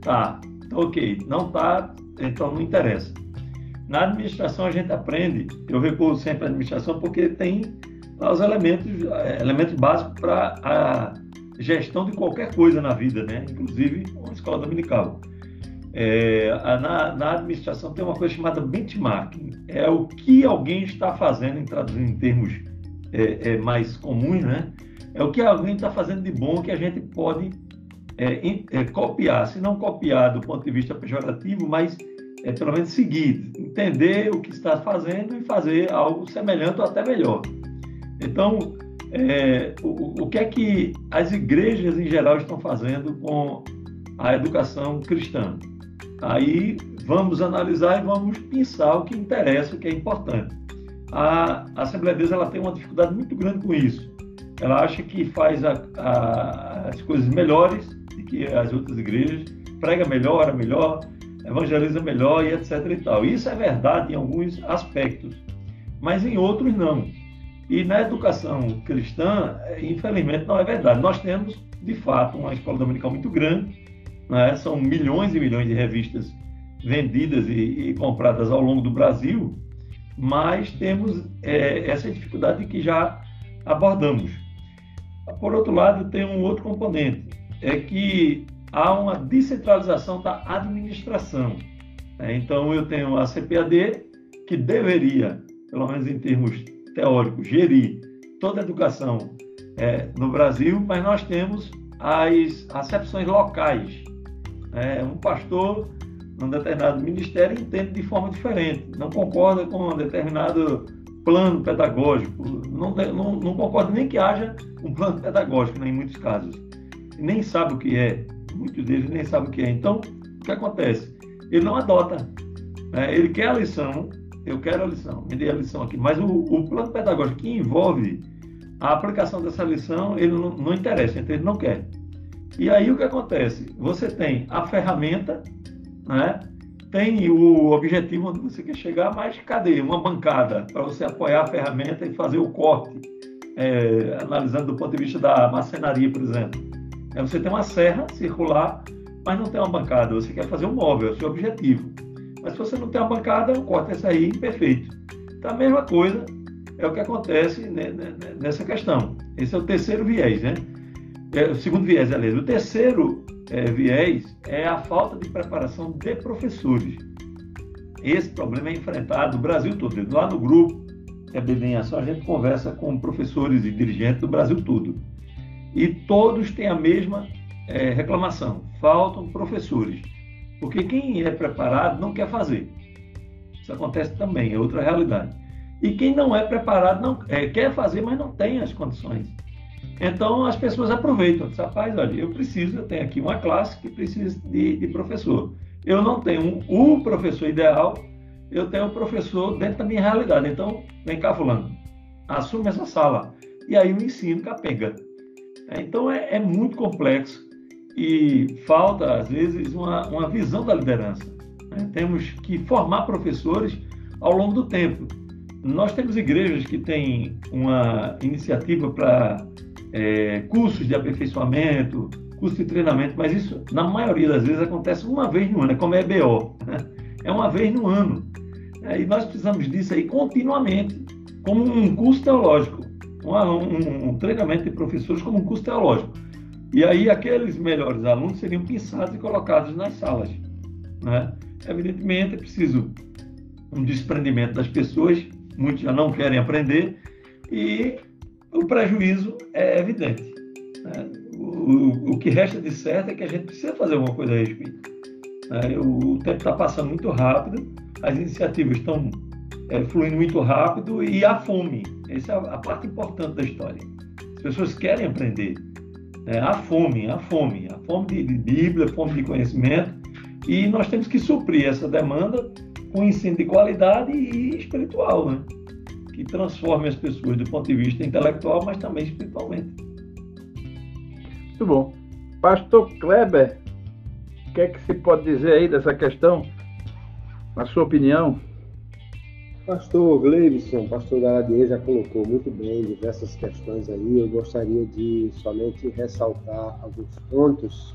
tá, tá ok, não tá, então não interessa. Na administração a gente aprende, eu recuo sempre à administração porque tem os elementos, elementos básicos para a gestão de qualquer coisa na vida, né? inclusive uma escola dominical. É, na, na, administração tem uma coisa chamada benchmarking. É o que alguém está fazendo, em traduzindo em termos é, é, mais comuns, né? É o que alguém está fazendo de bom que a gente pode é, é, copiar. Se não copiar do ponto de vista pejorativo, mas é, pelo menos seguir, entender o que está fazendo e fazer algo semelhante ou até melhor. Então, é, o, o que é que as igrejas em geral estão fazendo com a educação cristã? Aí vamos analisar e vamos pensar o que interessa, o que é importante. A, Assembleia de Deus ela tem uma dificuldade muito grande com isso. Ela acha que faz a, a, as coisas melhores do que as outras igrejas, prega melhor, ora melhor, evangeliza melhor e etc. E tal. Isso é verdade em alguns aspectos, mas em outros não. E na educação cristã, infelizmente, não é verdade. Nós temos, de fato, uma escola dominical muito grande, né? São milhões e milhões de revistas vendidas e, e compradas ao longo do Brasil, mas temos é, essa dificuldade que já abordamos. Por outro lado, tem um outro componente, é que há uma descentralização da administração. Né? Então, eu tenho a CPAD, que deveria, pelo menos em termos teóricos, gerir toda a educação é, no Brasil, mas nós temos as acepções locais é, um pastor num determinado ministério entende de forma diferente, não concorda com um determinado plano pedagógico, não, não, não concorda nem que haja um plano pedagógico, né, em muitos casos, nem sabe o que é, muitos deles nem sabem o que é. Então, o que acontece? Ele não adota, né? ele quer a lição, eu quero a lição, me dê a lição aqui, mas o, o plano pedagógico que envolve a aplicação dessa lição, ele não, não interessa, então ele não quer. E aí o que acontece? Você tem a ferramenta, né? tem o objetivo onde você quer chegar, mas cadê? Uma bancada para você apoiar a ferramenta e fazer o corte, é, analisando do ponto de vista da macenaria, por exemplo. você tem uma serra circular, mas não tem uma bancada, você quer fazer um móvel, é o seu objetivo. Mas se você não tem uma bancada, corta essa aí, perfeito. Então a mesma coisa é o que acontece nessa questão. Esse é o terceiro viés, né? É, o segundo viés, aliás. O terceiro é, viés é a falta de preparação de professores. Esse problema é enfrentado no Brasil todo. Lá no grupo é bem Ação, a gente conversa com professores e dirigentes do Brasil todo. E todos têm a mesma é, reclamação: faltam professores. Porque quem é preparado não quer fazer. Isso acontece também, é outra realidade. E quem não é preparado não é, quer fazer, mas não tem as condições. Então as pessoas aproveitam. Diz, rapaz, olha, eu preciso, eu tenho aqui uma classe que precisa de, de professor. Eu não tenho um, o professor ideal, eu tenho um professor dentro da minha realidade. Então, vem cá, fulano, assume essa sala. E aí o ensino capenga. É, então é, é, muito complexo e falta, às vezes, uma, uma visão da liderança. Né? Temos que formar professores ao longo do tempo. Nós temos igrejas que têm uma iniciativa para é, cursos de aperfeiçoamento, curso de treinamento, mas isso, na maioria das vezes, acontece uma vez no ano, é como é né? é uma vez no ano. É, e nós precisamos disso aí continuamente, como um curso teológico, um, um, um treinamento de professores como um curso teológico. E aí aqueles melhores alunos seriam pensados e colocados nas salas. Né? Evidentemente, é preciso um desprendimento das pessoas, muitos já não querem aprender, e o prejuízo é evidente. Né? O, o, que resta de certo é que a gente precisa fazer alguma coisa a respeito. Né? O, o tempo está passando muito rápido, as iniciativas estão é, fluindo muito rápido e a fome. Essa é a parte importante da história. As pessoas querem aprender. Né? A fome, a fome, a fome de, de Bíblia, a fome de conhecimento. E nós temos que suprir essa demanda com ensino de qualidade e espiritual, né? Que transforme as pessoas do ponto de vista intelectual, mas também espiritualmente. Muito bom. Pastor Kleber, o que é que se pode dizer aí dessa questão? Na sua opinião? Pastor Gleibson, pastor Galadier já colocou muito bem diversas questões aí. Eu gostaria de somente ressaltar alguns pontos.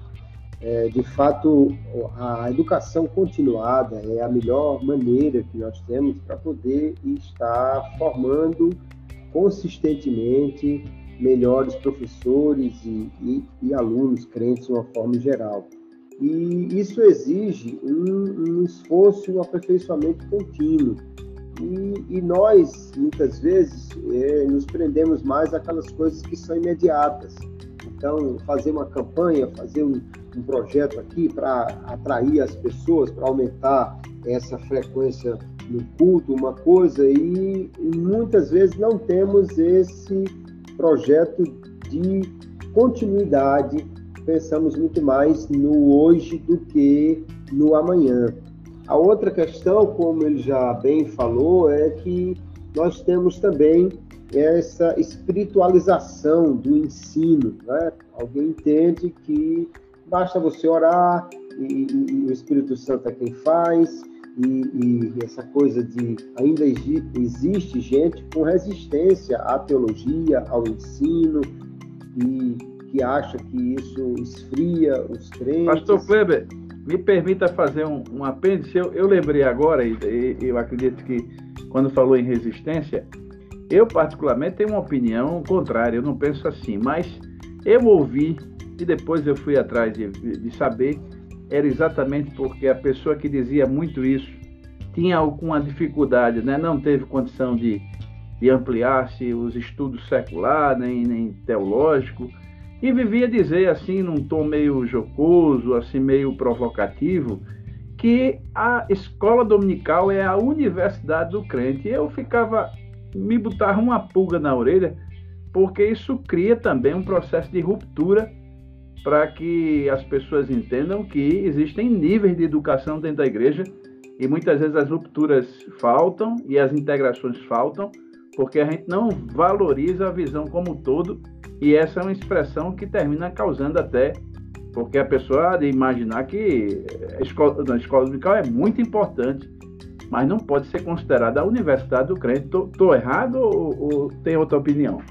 É, de fato, a educação continuada é a melhor maneira que nós temos para poder estar formando consistentemente melhores professores e, e, e alunos crentes de uma forma geral. E isso exige um, um esforço um aperfeiçoamento contínuo. E, e nós, muitas vezes, é, nos prendemos mais àquelas coisas que são imediatas. Então, fazer uma campanha, fazer um, um projeto aqui para atrair as pessoas, para aumentar essa frequência no culto, uma coisa, e, muitas vezes não temos esse projeto de continuidade pensamos muito mais no hoje do que no amanhã. A outra questão, como ele já bem falou, é que nós temos também essa espiritualização do ensino. Né? Alguém entende que basta você orar e, e, o Espírito Santo é quem faz, e, e, essa coisa de ainda existe gente com resistência à teologia, ao ensino, e que acha que isso esfria os crentes. Pastor Kleber, me permita fazer um, um apêndice. Eu, eu lembrei agora, e, e eu acredito que quando falou em resistência, eu particularmente tenho uma opinião contrária, eu não penso assim, mas eu ouvi e depois eu fui atrás de, de saber, era exatamente porque a pessoa que dizia muito isso tinha alguma dificuldade, né? não teve condição de, de ampliar-se os estudos seculares, nem, nem teológico, e vivia dizer assim, num tom meio jocoso, assim meio provocativo, que a escola dominical é a universidade do crente. E eu ficava, me botava uma pulga na orelha, porque isso cria também um processo de ruptura para que as pessoas entendam que existem níveis de educação dentro da igreja e muitas vezes as rupturas faltam e as integrações faltam, porque a gente não valoriza a visão como um todo e essa é uma expressão que termina causando até, porque a pessoa de imaginar que a escola, a escola dominical é muito importante, mas não pode ser considerada a universidade do crente. Estou errado ou, ou tem outra opinião?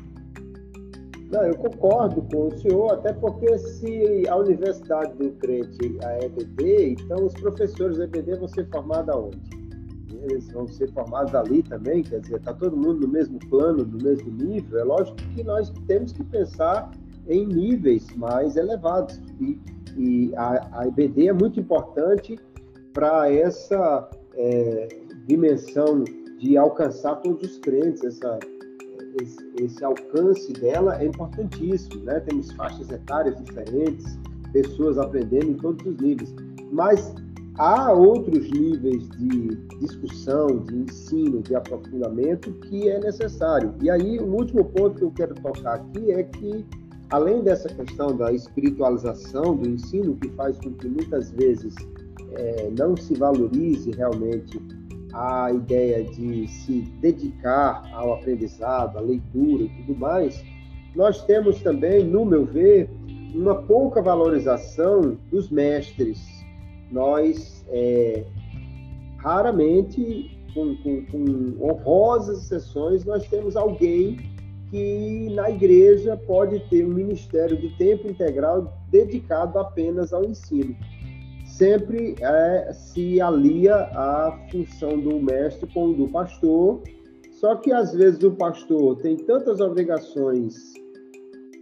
Não, eu concordo com o senhor, até porque se a Universidade do Crente, a EBD, então os professores da EBD vão ser formados aonde? Eles vão ser formados ali também, quer dizer, está todo mundo no mesmo plano, no mesmo nível. É lógico que nós temos que pensar em níveis mais elevados. E, e a, a EBD é muito importante para essa é, dimensão de alcançar todos os crentes, essa esse, esse, alcance dela é importantíssimo, né? Temos faixas etárias diferentes, pessoas aprendendo em todos os níveis, mas há outros níveis de discussão, de ensino, de aprofundamento que é necessário. E aí, o último ponto que eu quero tocar aqui é que, além dessa questão da espiritualização do ensino, que faz com que muitas vezes é, não se valorize realmente a ideia de se dedicar ao aprendizado, à leitura e tudo mais, nós temos também, no meu ver, uma pouca valorização dos mestres. Nós, é, raramente, com, com, com honrosas exceções, nós temos alguém que na igreja pode ter um ministério de tempo integral dedicado apenas ao ensino sempre é, se alia a função do mestre com do pastor, só que às vezes o pastor tem tantas obrigações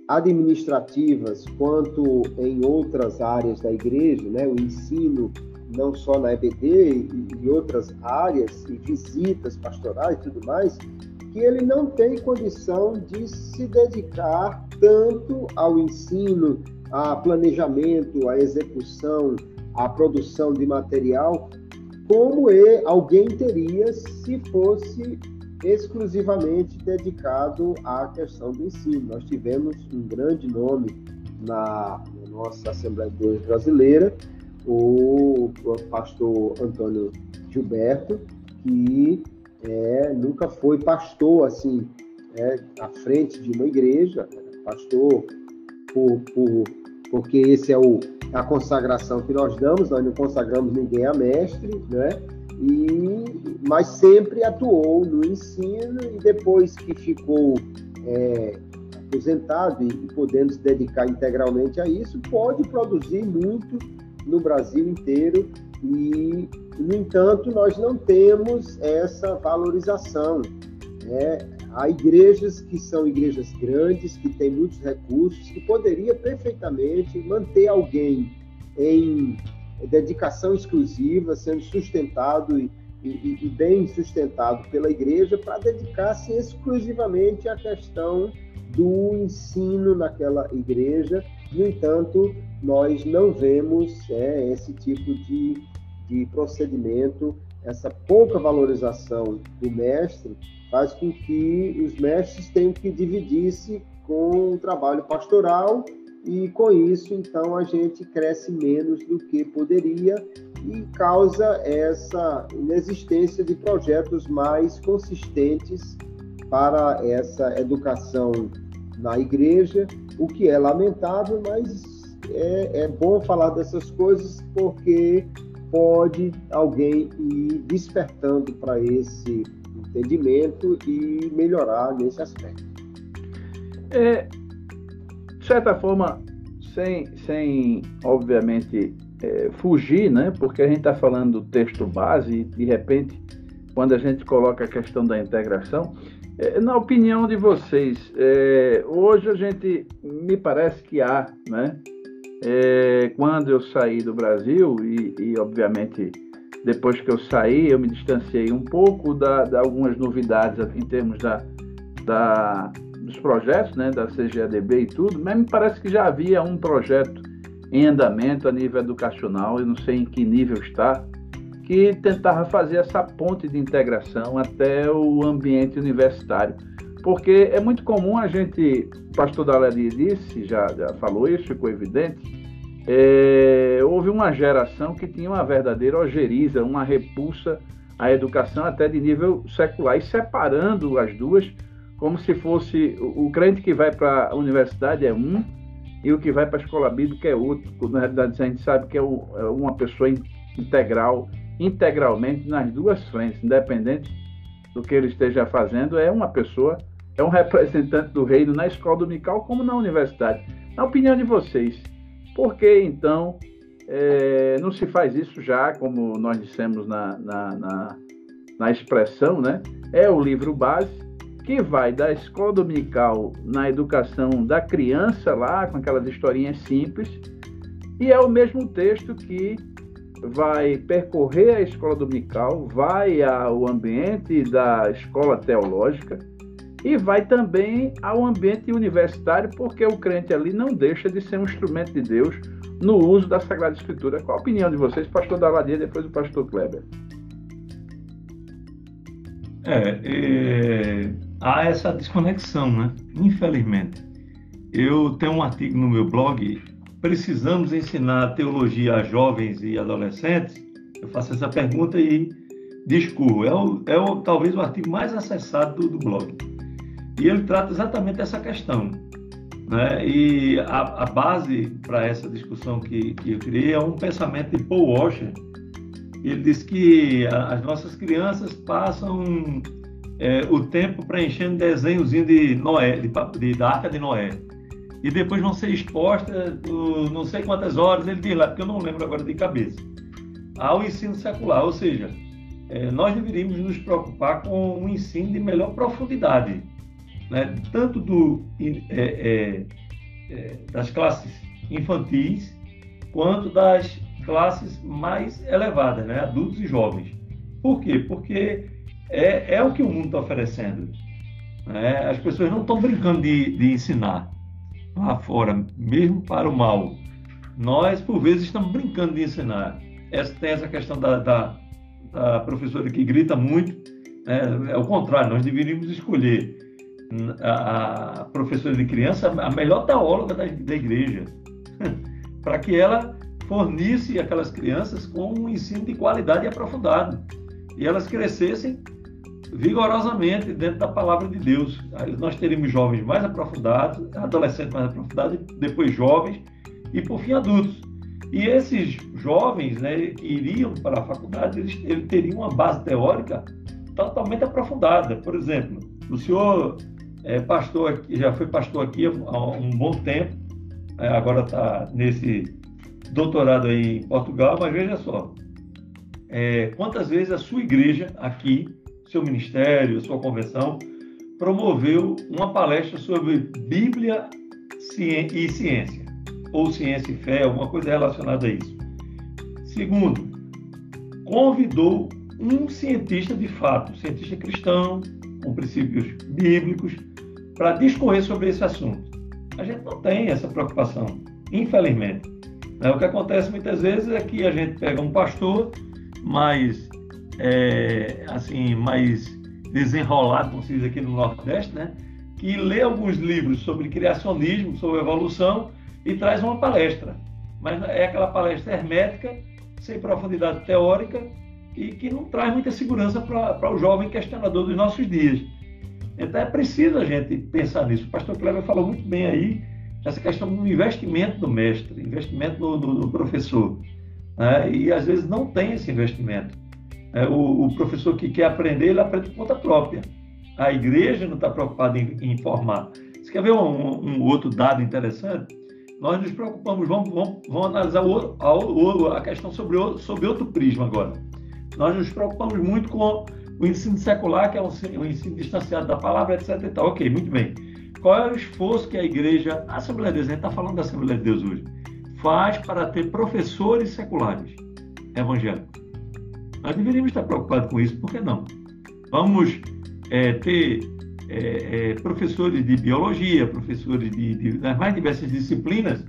administrativas quanto em outras áreas da igreja, né, o ensino não só na EBD e, outras áreas e visitas pastorais e tudo mais, que ele não tem condição de se dedicar tanto ao ensino, a planejamento, a execução a produção de material, como alguém teria se fosse exclusivamente dedicado à questão do ensino. Nós tivemos um grande nome na, nossa Assembleia de Deus brasileira, o, o pastor Antônio Gilberto, que é, nunca foi pastor assim, é, à frente de uma igreja, pastor por, por, porque esse é o, a consagração que nós damos, nós não consagramos ninguém a mestre, né? E, mas sempre atuou no ensino e depois que ficou é, aposentado e, e podendo se dedicar integralmente a isso, pode produzir muito no Brasil inteiro e, no entanto, nós não temos essa valorização. Né? Há igrejas que são igrejas grandes, que têm muitos recursos, que poderia perfeitamente manter alguém em dedicação exclusiva, sendo sustentado e, e, e bem sustentado pela igreja, para dedicar-se exclusivamente à questão do ensino naquela igreja. No entanto, nós não vemos é, esse tipo de, de procedimento, essa pouca valorização do mestre faz com que os mestres tenham que dividir-se com o trabalho pastoral e com isso então a gente cresce menos do que poderia e causa essa inexistência de projetos mais consistentes para essa educação na igreja, o que é lamentável, mas é, é bom falar dessas coisas porque pode alguém ir despertando para esse entendimento e melhorar nesse aspecto. É, de certa forma, sem, sem obviamente, é, fugir, né? porque a gente está falando do texto base e, de repente, quando a gente coloca a questão da integração, é, na opinião de vocês, é, hoje a gente, me parece que há, né? É, quando eu saí do Brasil, e, e obviamente depois que eu saí, eu me distanciei um pouco da, de algumas novidades em termos da, da, dos projetos, né, da CGADB e tudo, mas me parece que já havia um projeto em andamento a nível educacional, eu não sei em que nível está, que tentava fazer essa ponte de integração até o ambiente universitário. Porque é muito comum a gente, o pastor Dalari disse, já, já falou isso, ficou evidente, é, houve uma geração que tinha uma verdadeira ojeriza, uma repulsa à educação até de nível secular, e separando as duas como se fosse o, crente que vai para a universidade é um e o que vai para a escola bíblica é outro. Na realidade, a gente sabe que é, é uma pessoa integral, integralmente nas duas frentes, independente do que ele esteja fazendo, é uma pessoa é um representante do reino na escola dominical como na universidade. Na opinião de vocês, por que então é, não se faz isso já, como nós dissemos na, na, na, na expressão, né? É o livro base que vai da escola dominical na educação da criança lá, com aquelas historinhas simples, e é o mesmo texto que vai percorrer a escola dominical, vai ao ambiente da escola teológica e vai também ao ambiente universitário, porque o crente ali não deixa de ser um instrumento de Deus no uso da Sagrada Escritura. Qual a opinião de vocês, pastor Daladia, depois o pastor Kleber? É, é, há essa desconexão, né? Infelizmente. Eu tenho um artigo no meu blog, precisamos ensinar teologia a jovens e adolescentes? Eu faço essa pergunta e discorro. É, o, é o, talvez o artigo mais acessado do, do blog. E ele trata exatamente dessa questão. Né? E a, a base para essa discussão que, que eu criei é um pensamento de Paul Washer. Ele diz que as nossas crianças passam é, o tempo preenchendo desenhozinho de Noé, de, de, da Arca de Noé. E depois vão ser expostas não sei quantas horas, ele diz lá, porque eu não lembro agora de cabeça, ao ensino secular. Ou seja, é, nós deveríamos nos preocupar com um ensino de melhor profundidade né, tanto do, é, é, é, das classes infantis quanto das classes mais elevadas, né, adultos e jovens. Por quê? Porque é, é o que o mundo está oferecendo. Né? As pessoas não estão brincando de, de ensinar lá fora, mesmo para o mal. Nós, por vezes, estamos brincando de ensinar. Essa, tem essa questão da, da, da professora que grita muito. Né? É o contrário, nós deveríamos escolher a, professora de criança a melhor teóloga da, da igreja, para que ela fornisse aquelas crianças com um ensino de qualidade e aprofundado, e elas crescessem vigorosamente dentro da palavra de Deus. Aí nós teríamos jovens mais aprofundados, adolescentes mais aprofundados, depois jovens e por fim adultos. E esses jovens, né, que iriam para a faculdade, eles, eles teriam uma base teórica totalmente aprofundada. Por exemplo, o senhor é pastor aqui, já foi pastor aqui há um bom tempo, é, agora está nesse doutorado aí em Portugal, mas veja só, é, quantas vezes a sua igreja aqui, seu ministério, sua convenção, promoveu uma palestra sobre Bíblia e ciência, ou ciência e fé, alguma coisa relacionada a isso. Segundo, convidou um cientista de fato, um cientista cristão, com princípios bíblicos, para discorrer sobre esse assunto. A gente não tem essa preocupação, infelizmente. Né? O que acontece muitas vezes é que a gente pega um pastor mais, é, assim, mais desenrolado, como se diz aqui no Nordeste, né? que lê alguns livros sobre criacionismo, sobre evolução e traz uma palestra. Mas é aquela palestra hermética, sem profundidade teórica e que não traz muita segurança para o jovem questionador dos nossos dias. Então é preciso a gente pensar nisso. O pastor Cleber falou muito bem aí essa questão do investimento do mestre, investimento no, no, no professor. Né? E às vezes não tem esse investimento. É, o, o, professor que quer aprender, ele aprende por conta própria. A igreja não está preocupada em, em informar. Você quer ver um, um, outro dado interessante? Nós nos preocupamos, vamos, vamos, vamos analisar o, a, a, questão sobre, sobre outro prisma agora. Nós nos preocupamos muito com o ensino secular, que é um, um ensino distanciado da palavra, etc. E tal. Ok, muito bem. Qual é o esforço que a igreja, a Assembleia de Deus, a gente está falando da Assembleia de Deus hoje, faz para ter professores seculares evangélicos? Nós deveríamos estar preocupados com isso, por que não? Vamos é, ter é, é, professores de biologia, professores de, de, das mais diversas disciplinas,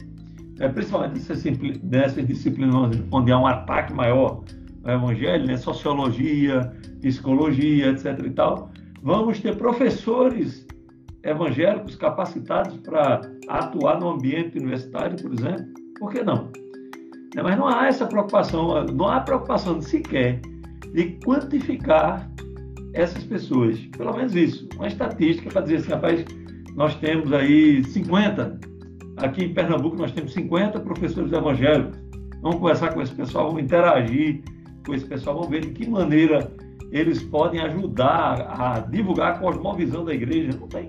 é, principalmente nessas, nessas disciplinas onde, onde há um ataque maior ao evangelho, né? sociologia, psicologia, etc. e tal, vamos ter professores evangélicos capacitados para atuar no ambiente universitário, por exemplo. Por que não? É, mas não há essa preocupação, não há preocupação sequer de quantificar essas pessoas. Pelo menos isso. Uma estatística para dizer assim, rapaz, nós temos aí 50, aqui em Pernambuco nós temos 50 professores evangélicos. Vamos conversar com esse pessoal, vamos interagir com esse pessoal, vamos ver de que maneira eles podem ajudar a divulgar a cosmovisão da igreja? Não tem.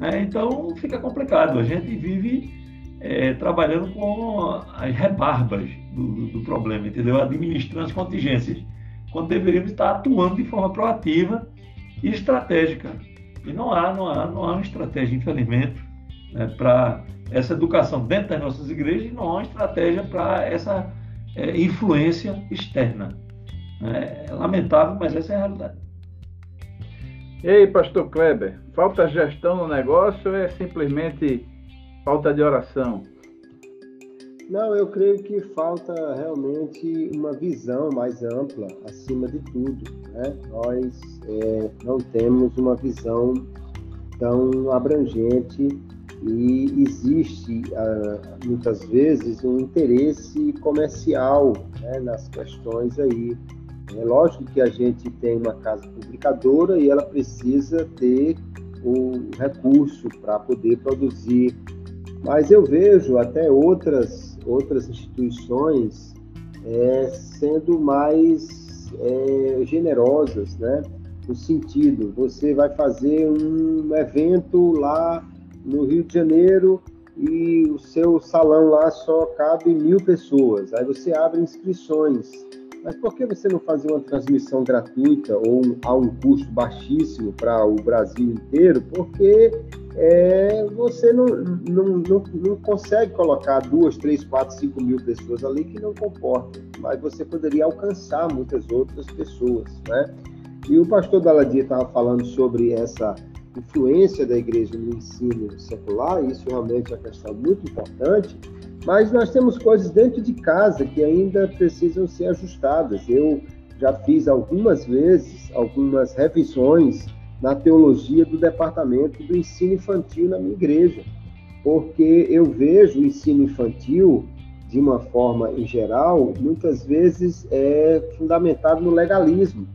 É, então fica complicado. A gente vive é, trabalhando com as rebarbas do, do, problema, entendeu? Administrando as contingências, quando deveríamos estar atuando de forma proativa e estratégica. E não há, não há, não há uma estratégia, infelizmente, né, para essa educação dentro das nossas igrejas e não há uma estratégia para essa é, influência externa. É, é lamentável, mas essa é a realidade. E aí, pastor Kleber, falta gestão no negócio ou é simplesmente falta de oração? Não, eu creio que falta realmente uma visão mais ampla, acima de tudo. Né? Nós é, não temos uma visão tão abrangente e existe ah, muitas vezes um interesse comercial né, nas questões aí. É lógico que a gente tem uma casa publicadora e ela precisa ter o recurso para poder produzir, mas eu vejo até outras outras instituições é, sendo mais é, generosas, né? No sentido, você vai fazer um evento lá no Rio de Janeiro e o seu salão lá só cabe mil pessoas. Aí você abre inscrições. Mas por que você não fazer uma transmissão gratuita ou a um custo baixíssimo para o Brasil inteiro? Porque é, você não, não, não, não, consegue colocar duas, três, quatro, cinco mil pessoas ali que não comportam, mas você poderia alcançar muitas outras pessoas, né? E o pastor Daladia estava falando sobre essa influência da igreja no ensino secular, isso realmente é uma questão muito importante, mas nós temos coisas dentro de casa que ainda precisam ser ajustadas. Eu já fiz algumas vezes algumas revisões na teologia do departamento do ensino infantil na minha igreja, porque eu vejo o ensino infantil de uma forma em geral, muitas vezes é fundamentado no legalismo.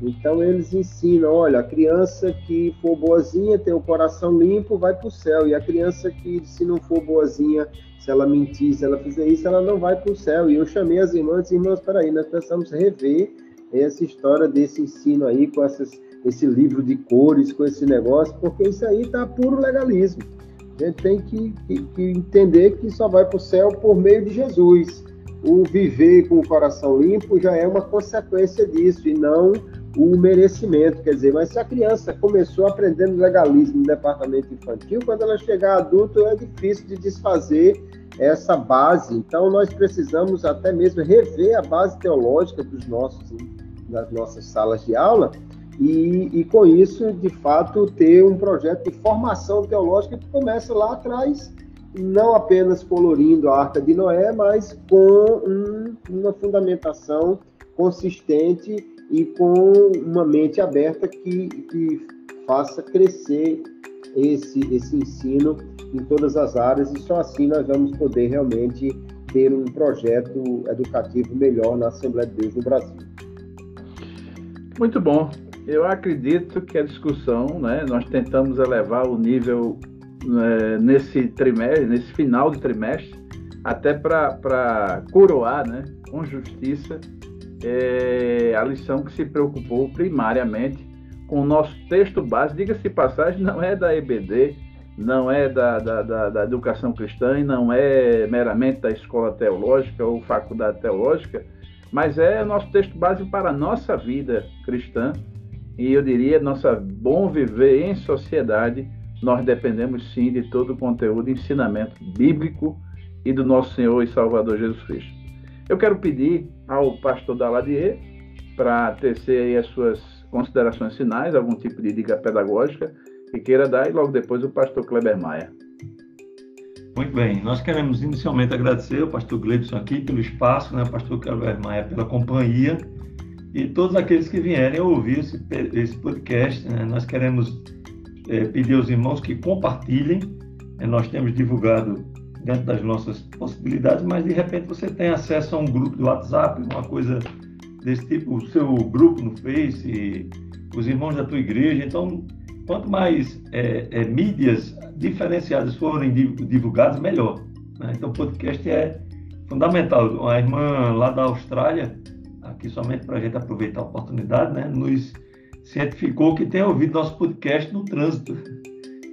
Então eles ensinam, olha, a criança que for boazinha, tem o coração limpo, vai para o céu. E a criança que se não for boazinha, se ela mentir, se ela fizer isso, ela não vai para o céu. E eu chamei as irmãs, irmãs, peraí, nós precisamos rever essa história desse ensino aí, com essas, esse livro de cores, com esse negócio, porque isso aí está puro legalismo. A gente tem que, que, que entender que só vai para o céu por meio de Jesus. O viver com o coração limpo já é uma consequência disso, e não o merecimento. Quer dizer, mas se a criança começou aprendendo legalismo no departamento infantil, quando ela chegar adulto é difícil de desfazer essa base. Então, nós precisamos até mesmo rever a base teológica dos nossos, das nossas salas de aula e, e, com isso, de fato, ter um projeto de formação teológica que começa lá atrás, não apenas colorindo a Arca de Noé, mas com um, uma fundamentação consistente e com uma mente aberta que, que faça crescer esse, esse ensino em todas as áreas e só assim nós vamos poder realmente ter um projeto educativo melhor na Assembleia de Deus no Brasil. Muito bom. Eu acredito que a discussão, né, nós tentamos elevar o nível né, nesse trimestre, nesse final de trimestre, até para coroar, né, com justiça, é, a lição que se preocupou primariamente com o nosso texto base. Diga-se passagem, não é da EBD, não é da, da, da, da, educação cristã e não é meramente da escola teológica ou faculdade teológica, mas é o nosso texto base para a nossa vida cristã e eu diria nossa bom viver em sociedade. Nós dependemos sim de todo o conteúdo, ensinamento bíblico e do nosso Senhor e Salvador Jesus Cristo. Eu quero pedir ao pastor Daladier para tecer as suas considerações finais, algum tipo de dica pedagógica que queira dar, e logo depois o pastor Kleber Maia. Muito bem, nós queremos inicialmente agradecer ao pastor Gleibson aqui pelo espaço, né, pastor Kleber Maia pela companhia e todos aqueles que vierem ouvir esse, esse podcast. Né, nós queremos é, pedir aos irmãos que compartilhem, né, nós temos divulgado dentro das nossas possibilidades, mas de repente você tem acesso a um grupo do WhatsApp, uma coisa desse tipo, o seu grupo no Face, os irmãos da tua igreja. Então, quanto mais é, é, mídias diferenciadas forem divulgadas, melhor. Né? Então, o podcast é fundamental. A irmã lá da Austrália, aqui somente para a gente aproveitar a oportunidade, né? Nos cientificou que tem ouvido nosso podcast no trânsito,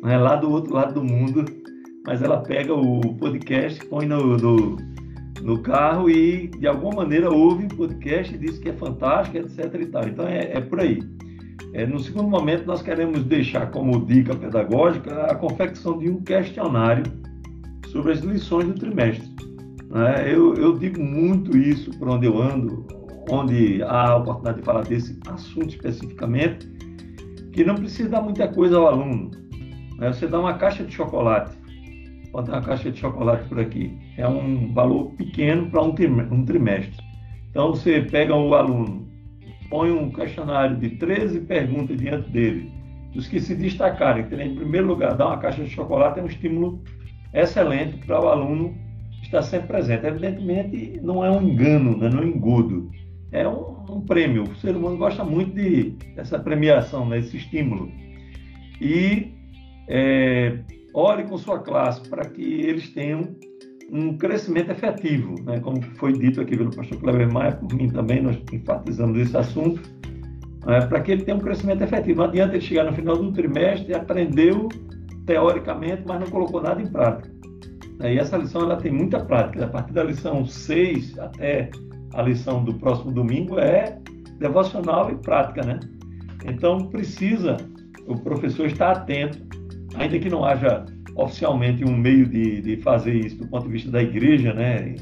né? lá do outro lado do mundo, mas ela pega o podcast, põe no, no, no carro e de alguma maneira ouve o podcast e diz que é fantástico, etc. E tal. Então é, é por aí. É, no segundo momento, nós queremos deixar como dica pedagógica a confecção de um questionário sobre as lições do trimestre. Né? Eu, eu digo muito isso por onde eu ando, onde há a oportunidade de falar desse assunto especificamente, que não precisa dar muita coisa ao aluno. Né? Você dá uma caixa de chocolate, pode dar uma caixa de chocolate por aqui, é um valor pequeno para um trimestre. Então você pega o aluno, põe um questionário de 13 perguntas diante dele, os que se destacarem, que em primeiro lugar dar uma caixa de chocolate é um estímulo excelente para o aluno estar sempre presente. Evidentemente, não é um engano, né? não é um engodo é um, um, prêmio. O ser humano gosta muito de, dessa premiação, né, esse estímulo. E é, ore com sua classe para que eles tenham um crescimento efetivo, né? como foi dito aqui pelo pastor Cleber Maia, por mim também, nós enfatizamos esse assunto, né? para que ele tenha um crescimento efetivo. Não adianta ele chegar no final do trimestre e aprendeu teoricamente, mas não colocou nada em prática. E essa lição ela tem muita prática. A partir da lição 6 até a lição do próximo domingo é devocional e prática, né? Então precisa o professor estar atento, ainda que não haja oficialmente um meio de, de fazer isso do ponto de vista da igreja, né?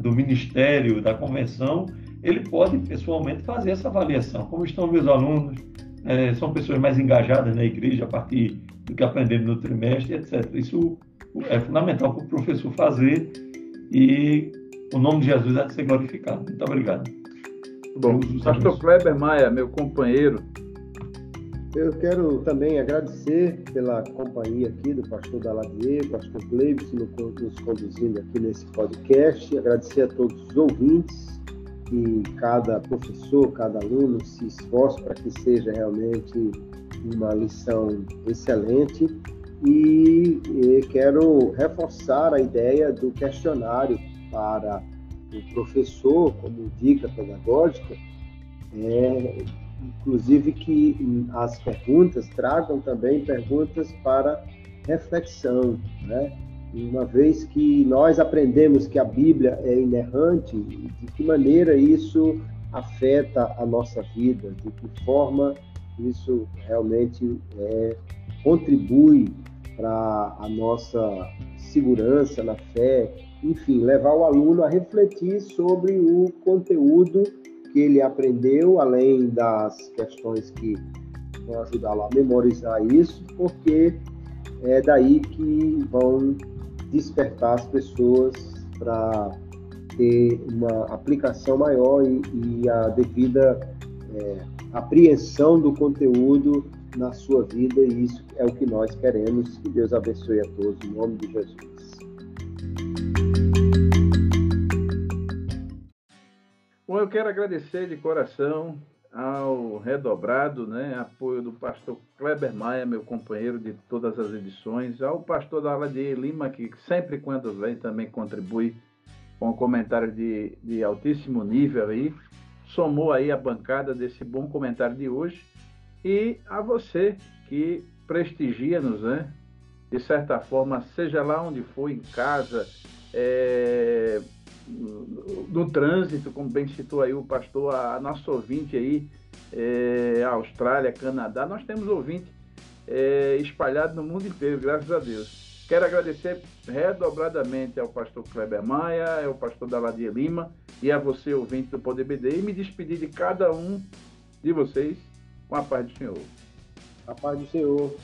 Do ministério, da convenção, ele pode pessoalmente fazer essa avaliação. Como estão meus alunos? É, são pessoas mais engajadas na igreja a partir do que aprenderam no trimestre, etc. Isso é fundamental para o professor fazer e o nome de Jesus há de ser glorificado. Muito obrigado. Bom, Pastor Kleber Maia, meu companheiro. Eu quero também agradecer pela companhia aqui do pastor Daladier, pastor Gleibson, nos conduzindo aqui nesse podcast. Agradecer a todos os ouvintes e cada professor, cada aluno se esforce para que seja realmente uma lição excelente. E, e quero reforçar a ideia do questionário para o professor como dica pedagógica é, inclusive que as perguntas tragam também perguntas para reflexão, né? Uma vez que nós aprendemos que a Bíblia é inerrante, de que maneira isso afeta a nossa vida, de que forma isso realmente é, contribui para a nossa segurança na fé, enfim, levar o aluno a refletir sobre o conteúdo que ele aprendeu, além das questões que vão ajudá-lo a memorizar isso, porque é daí que vão despertar as pessoas para ter uma aplicação maior e, e a devida é, apreensão do conteúdo na sua vida, e isso é o que nós queremos. Que Deus abençoe a todos, em nome de Jesus. Bom, eu quero agradecer de coração ao redobrado né, apoio do pastor Kleber Maia, meu companheiro de todas as edições, ao pastor Daladier Lima, que sempre quando vem também contribui com comentário de, de altíssimo nível aí, somou aí a bancada desse bom comentário de hoje, e a você que prestigia-nos, né? De certa forma, seja lá onde for, em casa, é, no trânsito, como bem citou aí o pastor, a, nosso ouvinte aí, é, Austrália, Canadá, nós temos ouvinte é, espalhado no mundo inteiro, graças a Deus. Quero agradecer redobradamente ao pastor Kleber Maia, ao pastor Daladia Lima e a você, ouvinte do Poder BD, e me despedir de cada um de vocês com a paz do Senhor. A paz do Senhor.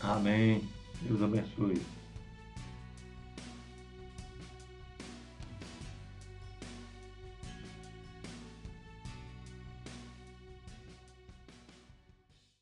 Amém. Deus abençoe.